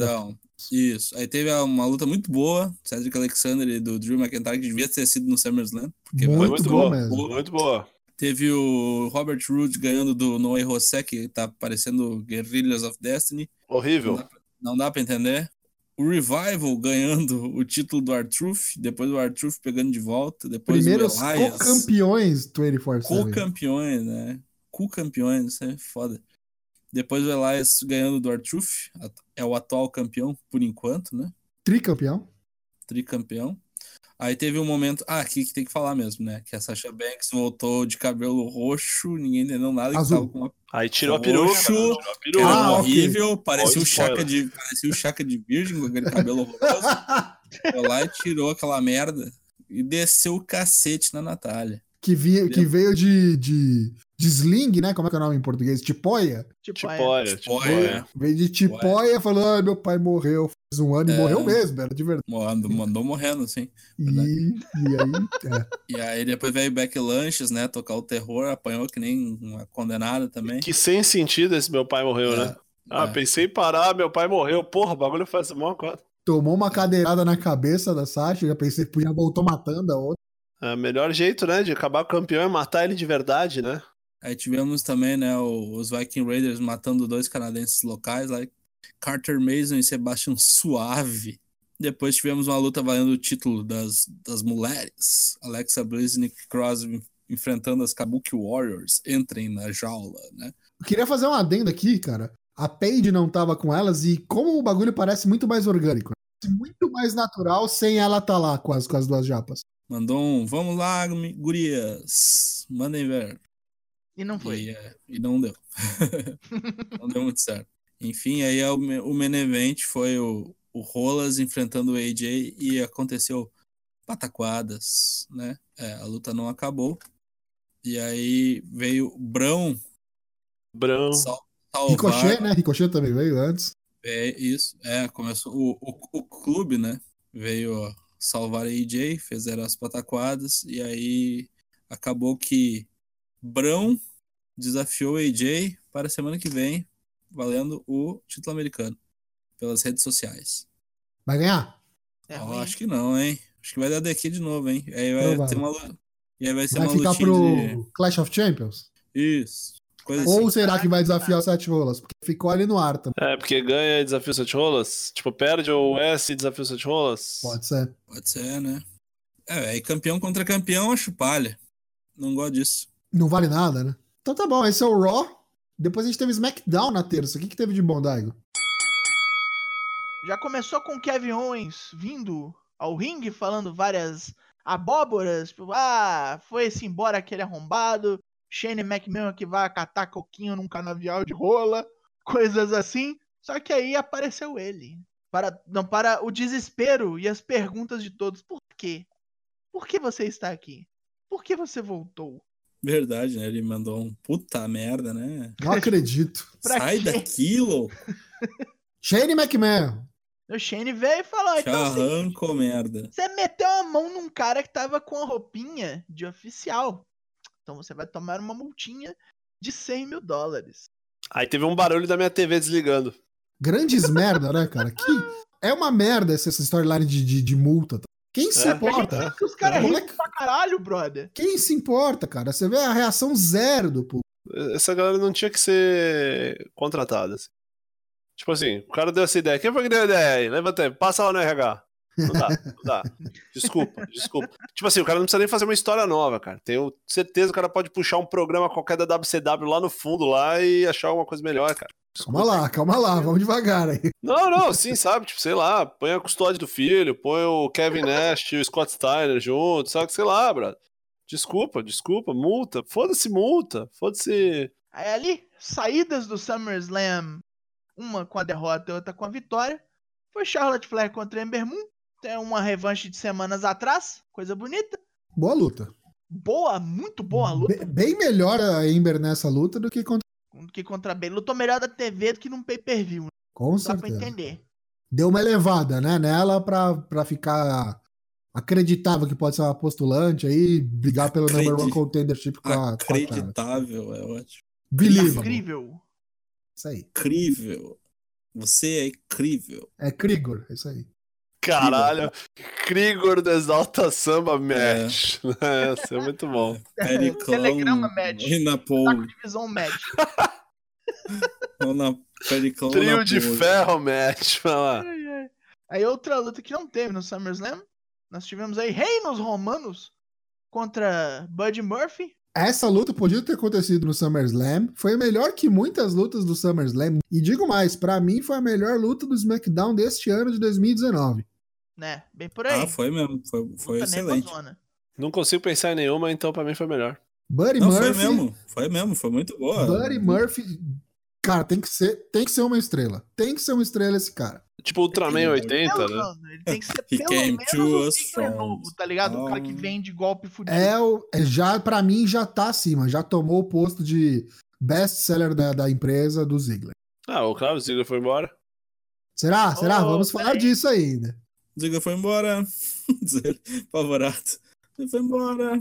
Isso. Aí teve uma luta muito boa, Cedric Alexander e do Drew McIntyre, que devia ter sido no SummerSlam. Porque Muito Foi muito boa boa, mesmo. muito boa. Teve o Robert Roode ganhando do Noé José, que tá parecendo Guerrillas of Destiny. Horrível. Não dá pra entender. O Revival ganhando o título do R-Truth, depois o R-Truth pegando de volta, depois Primeiros o Elias. co-campeões 24-7. Co-campeões, né? Co-campeões, isso é foda. Depois o Elias ganhando do R-Truth, é o atual campeão, por enquanto, né? Tricampeão. tricampeão. Aí teve um momento. Ah, aqui que tem que falar mesmo, né? Que a Sasha Banks voltou de cabelo roxo, ninguém entendeu nada. Que Azul. tava com uma Aí tirou a peruca. Roxo. tirou a peruca. Ah, ok. horrível, parecia o chaca de parecia o chaca de virgem com aquele cabelo horroroso. Foi lá e tirou aquela merda. e desceu o cacete na Natália. Que, vinha, que veio de, de, de sling, né? Como é que é o nome em português? Tipóia? Tipo, Tipo, é, olha, tipo, Olha, olha. Veio de tipóia falou: ai, meu pai morreu faz um ano e É. morreu mesmo, era de verdade. mandou, mandou morrendo, assim. E, e aí, é. E aí depois veio Beck Lanches, né? Tocar o terror, apanhou que nem uma condenada também. Que sem sentido esse meu pai morreu, né? Ah, É. pensei em parar, meu pai morreu. Porra, o bagulho faz uma cota. tomou uma cadeirada na cabeça da Sasha, já pensei que podia voltou matando a outra. É, melhor jeito, né, de acabar com o campeão é matar ele de verdade, né? Aí tivemos também, né, os Viking Raiders matando dois canadenses locais lá. Carter Mason e Sebastian Suave. Depois tivemos uma luta valendo o título das, das mulheres. Alexa Bliss e Nick Cross enfrentando as Kabuki Warriors. Entrem na jaula, né? Eu queria fazer um adendo aqui, cara. A Paige não tava com elas e como o bagulho parece muito mais orgânico. Parece Muito mais natural sem ela estar lá com as, com as duas japas. Mandou um, vamos lá, gurias, mandem ver. E não foi. E, é, e não deu. não deu muito certo. Enfim, aí é o, o main event foi o, o Rolas enfrentando o AJ e aconteceu pataquadas, né? É, a luta não acabou. E aí veio o Brão Brão. sal, salvar. Ricochet, né? Ricochet também veio antes. É, isso, é, começou o, o, o clube, né? Veio ó, salvar a AJ, fizeram as pataquadas, e aí acabou que Brão desafiou AJ para a semana que vem, valendo o título americano pelas redes sociais. Vai ganhar? É ruim. acho que não, hein? Acho que vai dar daqui de novo, hein? Aí vai Provável. ter uma luta. E aí vai ser Vai uma ficar pro Clash of Champions? de. Isso. Coisa Ou assim. será que vai desafiar o Sete Rolas? Porque ficou ali no ar também. É, porque ganha e desafia o sete rolas. Tipo, perde o S e desafia o sete rolas. Pode ser. Pode ser, né? É, aí campeão contra campeão, acho palha. Não gosto disso. Não vale nada, né? Então tá bom, esse é o Raw. Depois a gente teve SmackDown na terça. O que, que teve de bom, Daigo? Já começou com Kevin Owens vindo ao ringue falando várias abóboras, tipo, ah, foi-se embora aquele arrombado, Shane McMahon que vai catar coquinho num canavial de rola, coisas assim. Só que aí apareceu ele. Para, não, para o desespero e as perguntas de todos. Por quê? Por que você está aqui? Por que você voltou? Verdade, né? Ele mandou um puta merda, né? Não acredito. Pra Sai quê? daqui, louco. Shane McMahon. O Shane veio e falou: então assim, arranco merda. Você meteu a mão num cara que tava com a roupinha de oficial. Então você vai tomar uma multinha de 100 mil dólares. Aí teve um barulho da minha TV desligando. Grandes merda, né, cara? Que é uma merda essa essa storyline de, de, de multa. tá? Quem se É. importa? Que os caras é que- pra caralho, brother. Quem se importa, cara? Você vê a reação zero do público. Essa galera não tinha que ser contratada. assim. Tipo assim, o cara deu essa ideia. Quem foi que deu a ideia aí? Levanta aí, passa lá no RH. Não dá, não dá. Desculpa, desculpa. Tipo assim, o cara não precisa nem fazer uma história nova, cara. Tenho certeza que o cara pode puxar um programa qualquer da WCW lá no fundo lá e achar alguma coisa melhor, cara. Calma lá, calma lá, vamos devagar aí. Não, não, sim, sabe? Tipo, sei lá, põe a custódia do filho, põe o Kevin Nash e o Scott Steiner junto, sabe? Sei lá, brother. Desculpa, desculpa, multa. Foda-se multa. Foda-se. Aí ali, saídas do SummerSlam, uma com a derrota e outra com a vitória. Foi Charlotte Flair contra Ember Moon. Tem uma revanche de semanas atrás. Coisa bonita. Boa luta. Boa, muito boa luta. Be- bem melhor a Ember nessa luta do que contra. Que contra a Bayley. Lutou melhor da TV do que num pay-per-view. Com Dá pra certeza. entender. Deu uma elevada, né, nela pra, pra ficar acreditável que pode ser uma postulante aí, brigar pelo Acredi- number one contendership com a, com a. Acreditável, é ótimo. Believable. Incrível. Isso aí. Incrível. Você é incrível. É Krigor, é isso aí. Caralho. Krigor do Exalta Samba Match. É, isso é muito bom. Periclão. Telegrama match. Pole. divisão match. Na Periclão Trio na de pole. ferro match. Vai lá. Aí outra luta que não teve no SummerSlam. Nós tivemos aí Reinos Romanos contra Buddy Murphy. Essa luta podia ter acontecido no SummerSlam. Foi melhor que muitas lutas do SummerSlam. E digo mais, pra mim foi a melhor luta do SmackDown deste ano de 2019. Né? Bem por aí. Ah, foi mesmo. Foi, foi excelente. nervosona. Não consigo pensar em nenhuma, então pra mim foi melhor. Buddy Não, foi Murphy. mesmo. Foi mesmo. Foi muito boa. Buddy Murphy. Cara, tem que ser, tem que ser uma estrela. Tem que ser uma estrela esse cara. Tipo Ultraman Ele- 80, Pelo né? Ele tem que ser pelo menos from novo, tá ligado? O cara que some- vem de golpe fudido. É, o, é, já, pra mim, já tá acima. Já tomou o posto de best-seller da, da empresa do Ziggler. Ah, o claro, o Ziggler foi embora. Será? Será? Ô, Vamos falar peraí. disso ainda. Ziggler foi embora. Apavorado. Ele foi embora.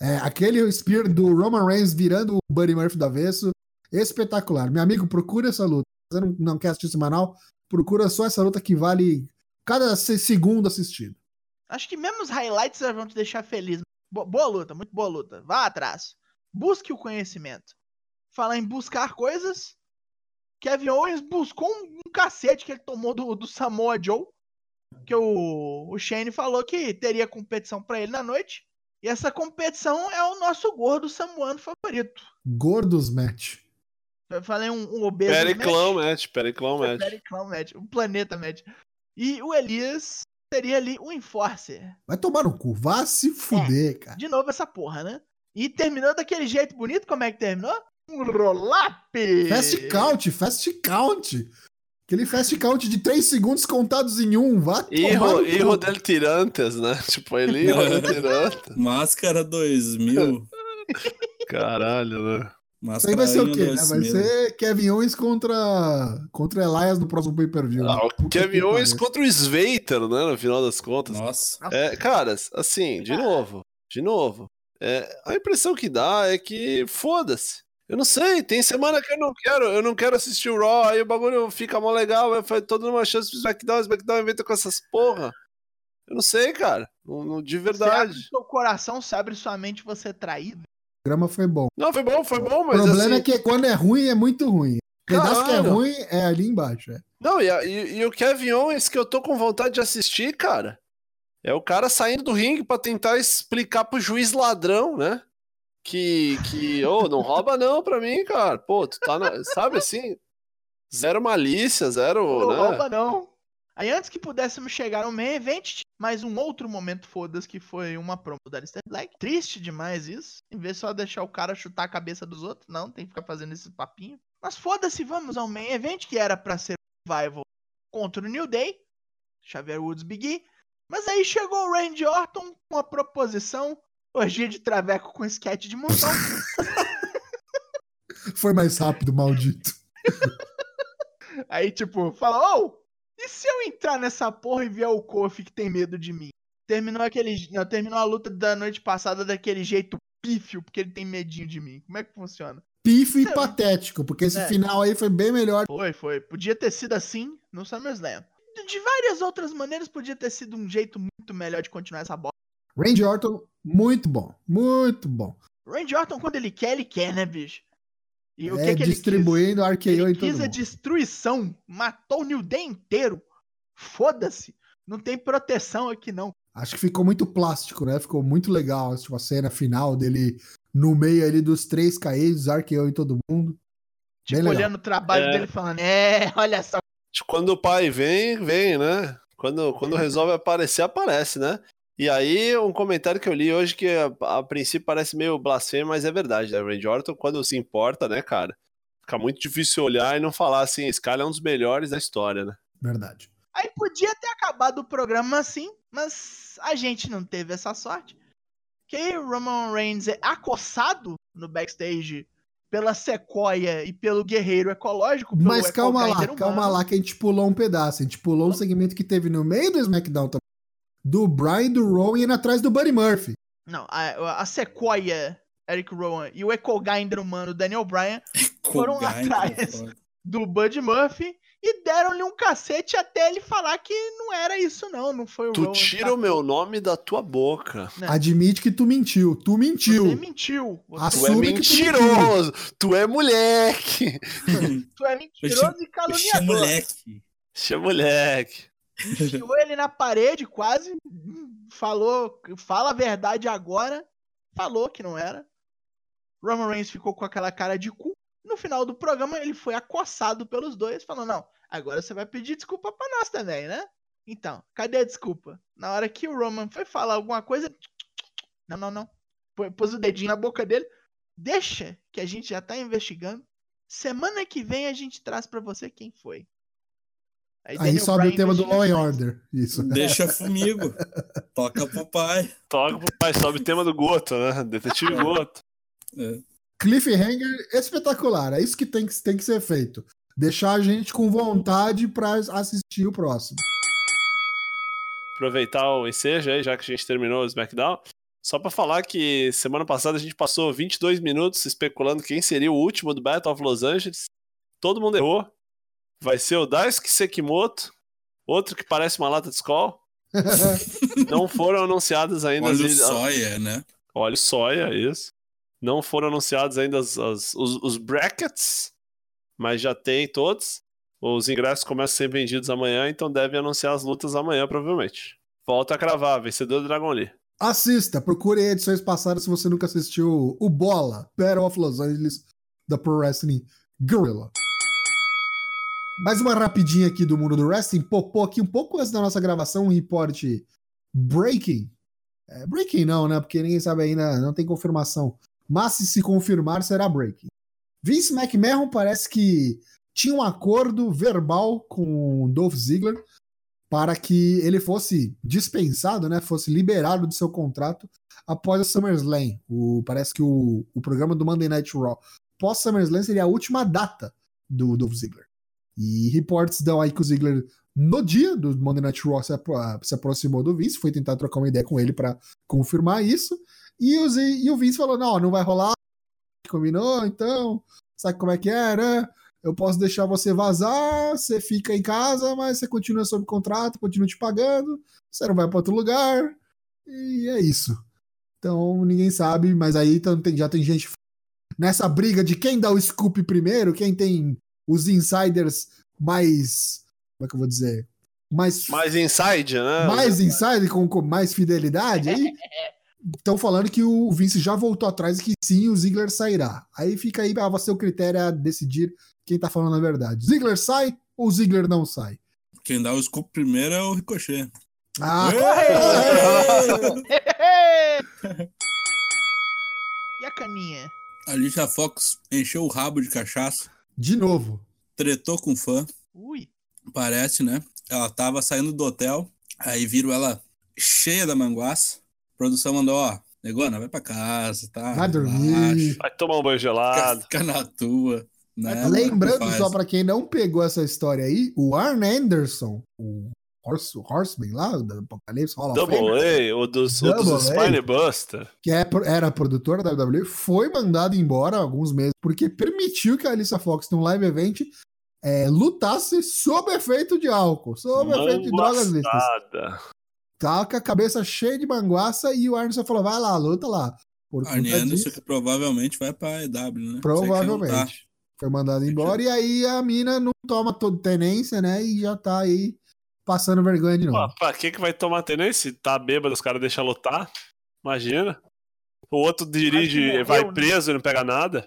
É, aquele Spear do Roman Reigns virando o Buddy Murphy do avesso, espetacular. Meu amigo, procura essa luta. Se você não, não quer assistir semanal, procura só essa luta que vale cada se- segundo assistido. Acho que mesmo os highlights vão te deixar feliz. Bo- boa luta, muito boa luta. Vá atrás. Busque o conhecimento. Falar em buscar coisas. Kevin Owens buscou um, um cacete que ele tomou do, do Samoa Joe. Que o, o Shane falou que teria competição pra ele na noite. E essa competição é o nosso gordo samuano favorito. Gordos match. Eu falei um, um obeso. Periclão match. match, Periclão É, match. Periclão match. Um planeta match. E o Elias teria ali um enforcer. Vai tomar no cu. Vá se fuder, cara. De novo essa porra, né? E terminou daquele jeito bonito, como é que terminou? Um roll-up! Fast count, fast count. Aquele fast count de 3 segundos contados em um. Vá Erro, erro del Tirantes, né? Tipo, ele erro del Tirantes. Máscara 2000. Caralho, né? Isso aí Máscara vai ser o quê? né? Vai 2000. ser Kevin Owens contra, contra Elias no próximo pay-per-view. Ah, Kevin Owens contra o Sveiter, né? No final das contas. Nossa. É, caras, assim, de novo, de novo. É, a impressão que dá é que foda-se. Eu não sei, tem semana que eu não quero, eu não quero assistir o Raw, aí o bagulho fica mó legal, eu falei, toda uma chance pro SmackDown, o SmackDown inventa com essas porra. Eu não sei, cara, não- não- de Você abre verdade. seu coração, você abre sua mente, você é traído. O programa foi bom. Não, foi bom, foi bom, O mas problema assim, é que quando é ruim, é muito ruim. O pedaço que é ruim é ali embaixo. É. Não, e, e- e o Kevin Owens que eu tô com vontade de assistir, cara, é o cara saindo do ringue pra tentar explicar pro juiz ladrão, né? Que, que, ô, não rouba não pra mim, cara. Pô, tu tá, na- sabe assim? Zero malícia, zero, Não né? rouba, não. Aí antes que pudéssemos chegar no main event, mais um outro momento foda-se que foi uma promo da Alistair Black. Triste demais isso. Em vez de só deixar o cara chutar a cabeça dos outros, não, tem que ficar fazendo esse papinho. Mas foda-se, vamos ao main event, que era pra ser o Revival contra o New Day. Xavier Woods Big E. Mas aí chegou o Randy Orton com a proposição, orgia de traveco com sketch de montão. Foi mais rápido, maldito. Aí, tipo, fala, ô, e se eu entrar nessa porra e ver o Kofi que tem medo de mim? Terminou aquele. Não, terminou a luta da noite passada daquele jeito pífio, porque ele tem medinho de mim. Como é que funciona? Pifo e É. patético, porque esse É. final aí foi bem melhor. Foi, foi. Podia ter sido assim no SummerSlam. De várias outras maneiras, podia ter sido um jeito muito melhor de continuar essa bola. Randy Orton, muito bom. Muito bom. Randy Orton, quando ele quer, ele quer, né, bicho? E o é, que, que ele quis? distribuindo RKO Ele em todo quis a mundo. destruição, matou o New Day inteiro. Foda-se. Não tem proteção aqui, não. Acho que ficou muito plástico, né? Ficou muito legal tipo, a cena final dele no meio ali dos três caídos, RKO em todo mundo. Tipo, olhando o trabalho É. dele e falando, é, olha só. Quando o pai vem, vem, né? Quando, quando resolve aparecer, aparece, né? E aí, um comentário que eu li hoje que a, a princípio parece meio blasfemo, mas é verdade, né? O Randy Orton, quando se importa, né, cara? Fica muito difícil olhar e não falar assim, esse cara é um dos melhores da história, né? Verdade. Aí podia ter acabado o programa assim, mas a gente não teve essa sorte. Que Roman Reigns é acossado no backstage pela Sequoia e pelo Guerreiro Ecológico. pelo Mas calma lá, calma lá que a gente pulou um pedaço. A gente pulou um segmento que teve no meio do SmackDown também. Do Brian, do Rowan indo atrás do Buddy Murphy. Não, a, a Sequoia, Eric Rowan e o Eco-Grinder humano, Daniel Bryan, Foram atrás. do Bud Murphy e deram-lhe um cacete até ele falar que não era isso não, não foi o Tu Rowan. tira o meu nome da tua boca. É. Admite que tu mentiu. Tu mentiu. Você mentiu. Você Assume Tu é que tu mentiroso! Tu é moleque! Tu é mentiroso e caluniador. moleque. Você é moleque. Enfiou ele na parede quase, falou, fala a verdade agora, falou que não era. Roman Reigns ficou com aquela cara de cu. No final do programa ele foi acossado pelos dois, falou: "Não, agora você vai pedir desculpa pra nós também, né?" Então, cadê a desculpa? Na hora que o Roman foi falar alguma coisa, não, não, não. Pô- Pôs o dedinho na boca dele. Deixa que a gente já tá investigando. Semana que vem a gente traz pra você quem foi. Aí Daniel sobe Bryan o tema do Law and. Order. Isso. Deixa comigo. Toca pro pai. Toca pro pai, sobe o tema do Goto, né? Detetive Goto. É. Cliffhanger espetacular. É isso que tem que, tem que ser feito. Deixar a gente com vontade pra assistir o próximo. Aproveitar o ensejo aí, já que a gente terminou o SmackDown. Só pra falar que semana passada a gente passou 22 minutos especulando quem seria o último do Battle of Los Angeles. Todo mundo errou. Vai ser o Daisuke Sekimoto, outro que parece uma lata de Skol. Não foram anunciadas ainda Olha o as- soia, né? Óleo soia, isso. Não foram anunciados ainda as- as- os, os brackets, mas já tem todos. Os ingressos começam a ser vendidos amanhã, então devem anunciar as lutas amanhã, provavelmente. Volta a cravar, vencedor do Dragon Lee. Assista, procure edições passadas se você nunca assistiu o Bola, Battle of Los Angeles, da Pro Wrestling Gorilla. Mais uma rapidinha aqui do mundo do wrestling. Popou aqui um pouco antes da nossa gravação um reporte breaking. É, breaking não, né? Porque ninguém sabe ainda, não tem confirmação. Mas se se confirmar, será breaking. Vince McMahon parece que tinha um acordo verbal com Dolph Ziggler para que ele fosse dispensado, né? Fosse liberado do seu contrato após a SummerSlam. O, parece que o, o programa do Monday Night Raw pós SummerSlam seria a última data do Dolph Ziggler. E reportes dão aí que o Ziggler, no dia do Monday Night Raw, se, apro- se aproximou do Vince, foi tentar trocar uma ideia com ele para confirmar isso. E o, Z- e o Vince falou: não, não vai rolar. Combinou, então. Sabe como é que é, né? Eu posso deixar você vazar, você fica em casa, mas você continua sob contrato, continua te pagando, você não vai para outro lugar. E é isso. Então ninguém sabe, mas aí já tem gente nessa briga de quem dá o scoop primeiro, quem tem os insiders mais. Como é que eu vou dizer? Mais, Mais inside, né? mais insider, com, com mais fidelidade. Aí estão falando que o Vince já voltou atrás e que sim, o Ziggler sairá. Aí fica aí a seu critério a decidir quem tá falando a verdade. Ziggler sai ou Ziggler não sai? Quem dá o scoop primeiro é o Ricochet. Ah, e a caninha? A Alicia Fox encheu o rabo de cachaça, de novo. tretou com fã, Ui. parece, né? Ela tava saindo do hotel, aí viram ela cheia da manguaça. A produção mandou, ó, negona, vai pra casa, tá? Vai dormir. Relaxa, Vai tomar um banho Fica, gelado. fica na tua. Né? Lembrando, só pra quem não pegou essa história aí, o Arn Anderson, o Horse, Horseman lá, do Apocalipse Hall of Double A, Fame, o dos, o Double dos A. Spinebuster. que é, era produtora da WWE, foi mandado embora há alguns meses, porque permitiu que a Alissa Fox, num live event, é, lutasse sob efeito de álcool, sob efeito de drogas listas. Tá com a cabeça cheia de manguaça e o Anderson falou: vai lá, luta lá. Por Arne conta Anderson disso, que provavelmente vai pra EW, né? Provavelmente. Tá. foi mandado embora, e aí a mina não toma toda tenência, né? E já tá aí passando vergonha de Pô, novo. pra que que vai tomar tenência? Se tá bêbado, os caras deixam lutar. Imagina. O outro dirige, morreu, vai né? preso e não pega nada.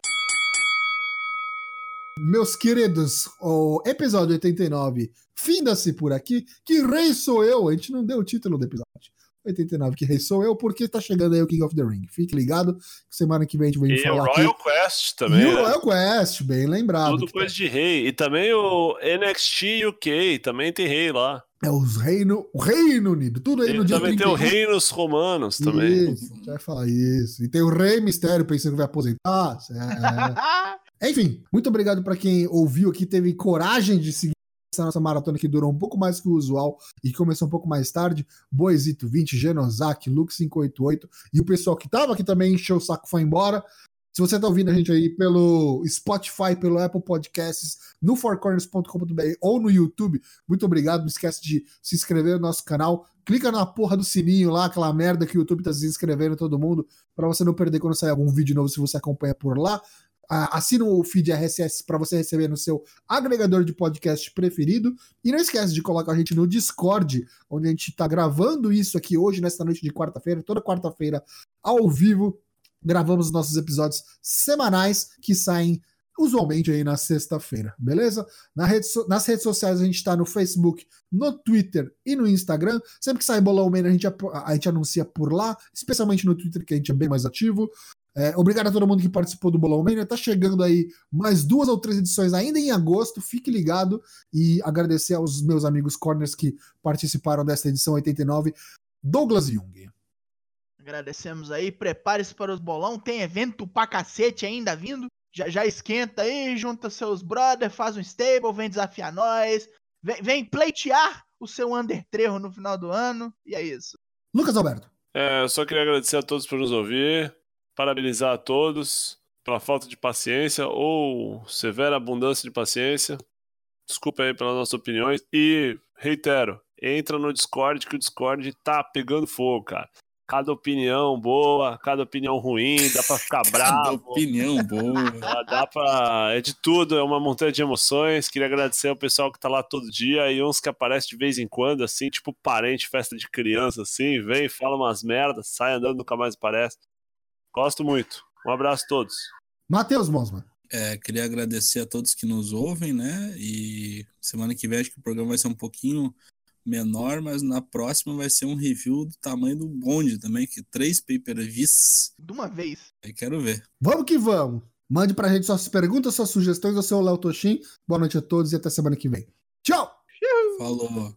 Meus queridos, o episódio 89 finda-se por aqui. Que rei sou eu? A gente não deu o título do episódio. 89, que rei sou eu, porque tá chegando aí o King of the Ring. Fique ligado, que semana que vem a gente vai E o falar Royal aqui. Quest E também. o né? Royal Quest, bem lembrado. Tudo coisa de rei. E também o NXT UK, também tem rei lá. É os reino, o Reino Unido, tudo aí no E dia também tem o 31. Reinos Romanos também. Isso, a gente vai falar isso. E tem o Rei Mistério pensando que vai aposentar. É. Enfim, muito obrigado para quem ouviu aqui, teve coragem de seguir essa nossa maratona que durou um pouco mais que o usual e começou um pouco mais tarde. Boezito 20, Genosaki, Lux 588 e o pessoal que tava aqui também encheu o saco foi embora. Se você tá ouvindo a gente aí pelo Spotify, pelo Apple Podcasts, no fourcorners.com.br ou no YouTube, muito obrigado. Não esquece de se inscrever no nosso canal. Clica na porra do sininho lá, aquela merda que o YouTube tá se inscrevendo todo mundo, para você não perder quando sair algum vídeo novo se você acompanha por lá. Assina o feed RSS para você receber no seu agregador de podcast preferido. E não esquece de colocar a gente no Discord, onde a gente está gravando isso aqui hoje, nesta noite de quarta-feira, toda quarta-feira, ao vivo. Gravamos os nossos episódios semanais que saem usualmente aí na sexta-feira, beleza? Na rede so- nas redes sociais a gente está no Facebook, no Twitter e no Instagram. Sempre que sai Bolão a gente, a gente anuncia por lá, especialmente no Twitter, que a gente é bem mais ativo. É, obrigado a todo mundo que participou do Bolão Mania. Tá chegando aí mais duas ou três edições ainda em agosto. Fique ligado e agradecer aos meus amigos corners que participaram dessa edição 89. Douglas Jung. Agradecemos aí. Prepare-se para os bolão. Tem evento pra cacete ainda vindo. Já, já esquenta aí, junta seus brothers, faz um stable, vem desafiar nós. Vem, vem pleitear o seu Under no final do ano. E é isso. Lucas Alberto. É, eu só queria agradecer a todos por nos ouvir, parabenizar a todos pela falta de paciência ou severa abundância de paciência. Desculpa aí pelas nossas opiniões. E, reitero, entra no Discord, que o Discord tá pegando fogo, cara. Cada opinião boa, cada opinião ruim, dá pra ficar Cada bravo. opinião boa. Dá, dá pra. É de tudo, é uma montanha de emoções. Queria agradecer ao pessoal que tá lá todo dia e uns que aparecem de vez em quando, assim, tipo parente, festa de criança, assim, vem, fala umas merdas, sai andando, nunca mais aparece. Gosto muito. Um abraço a todos. Matheus Mosman. É, queria agradecer a todos que nos ouvem, né? E semana que vem acho que o programa vai ser um pouquinho menor, mas na próxima vai ser um review do tamanho do bonde também, que três pay-per-views. De uma vez. Aí quero ver. Vamos que vamos. Mande pra gente suas perguntas, suas sugestões. Eu sou o Léo Toshin. Boa noite a todos e até semana que vem. Tchau! Falou.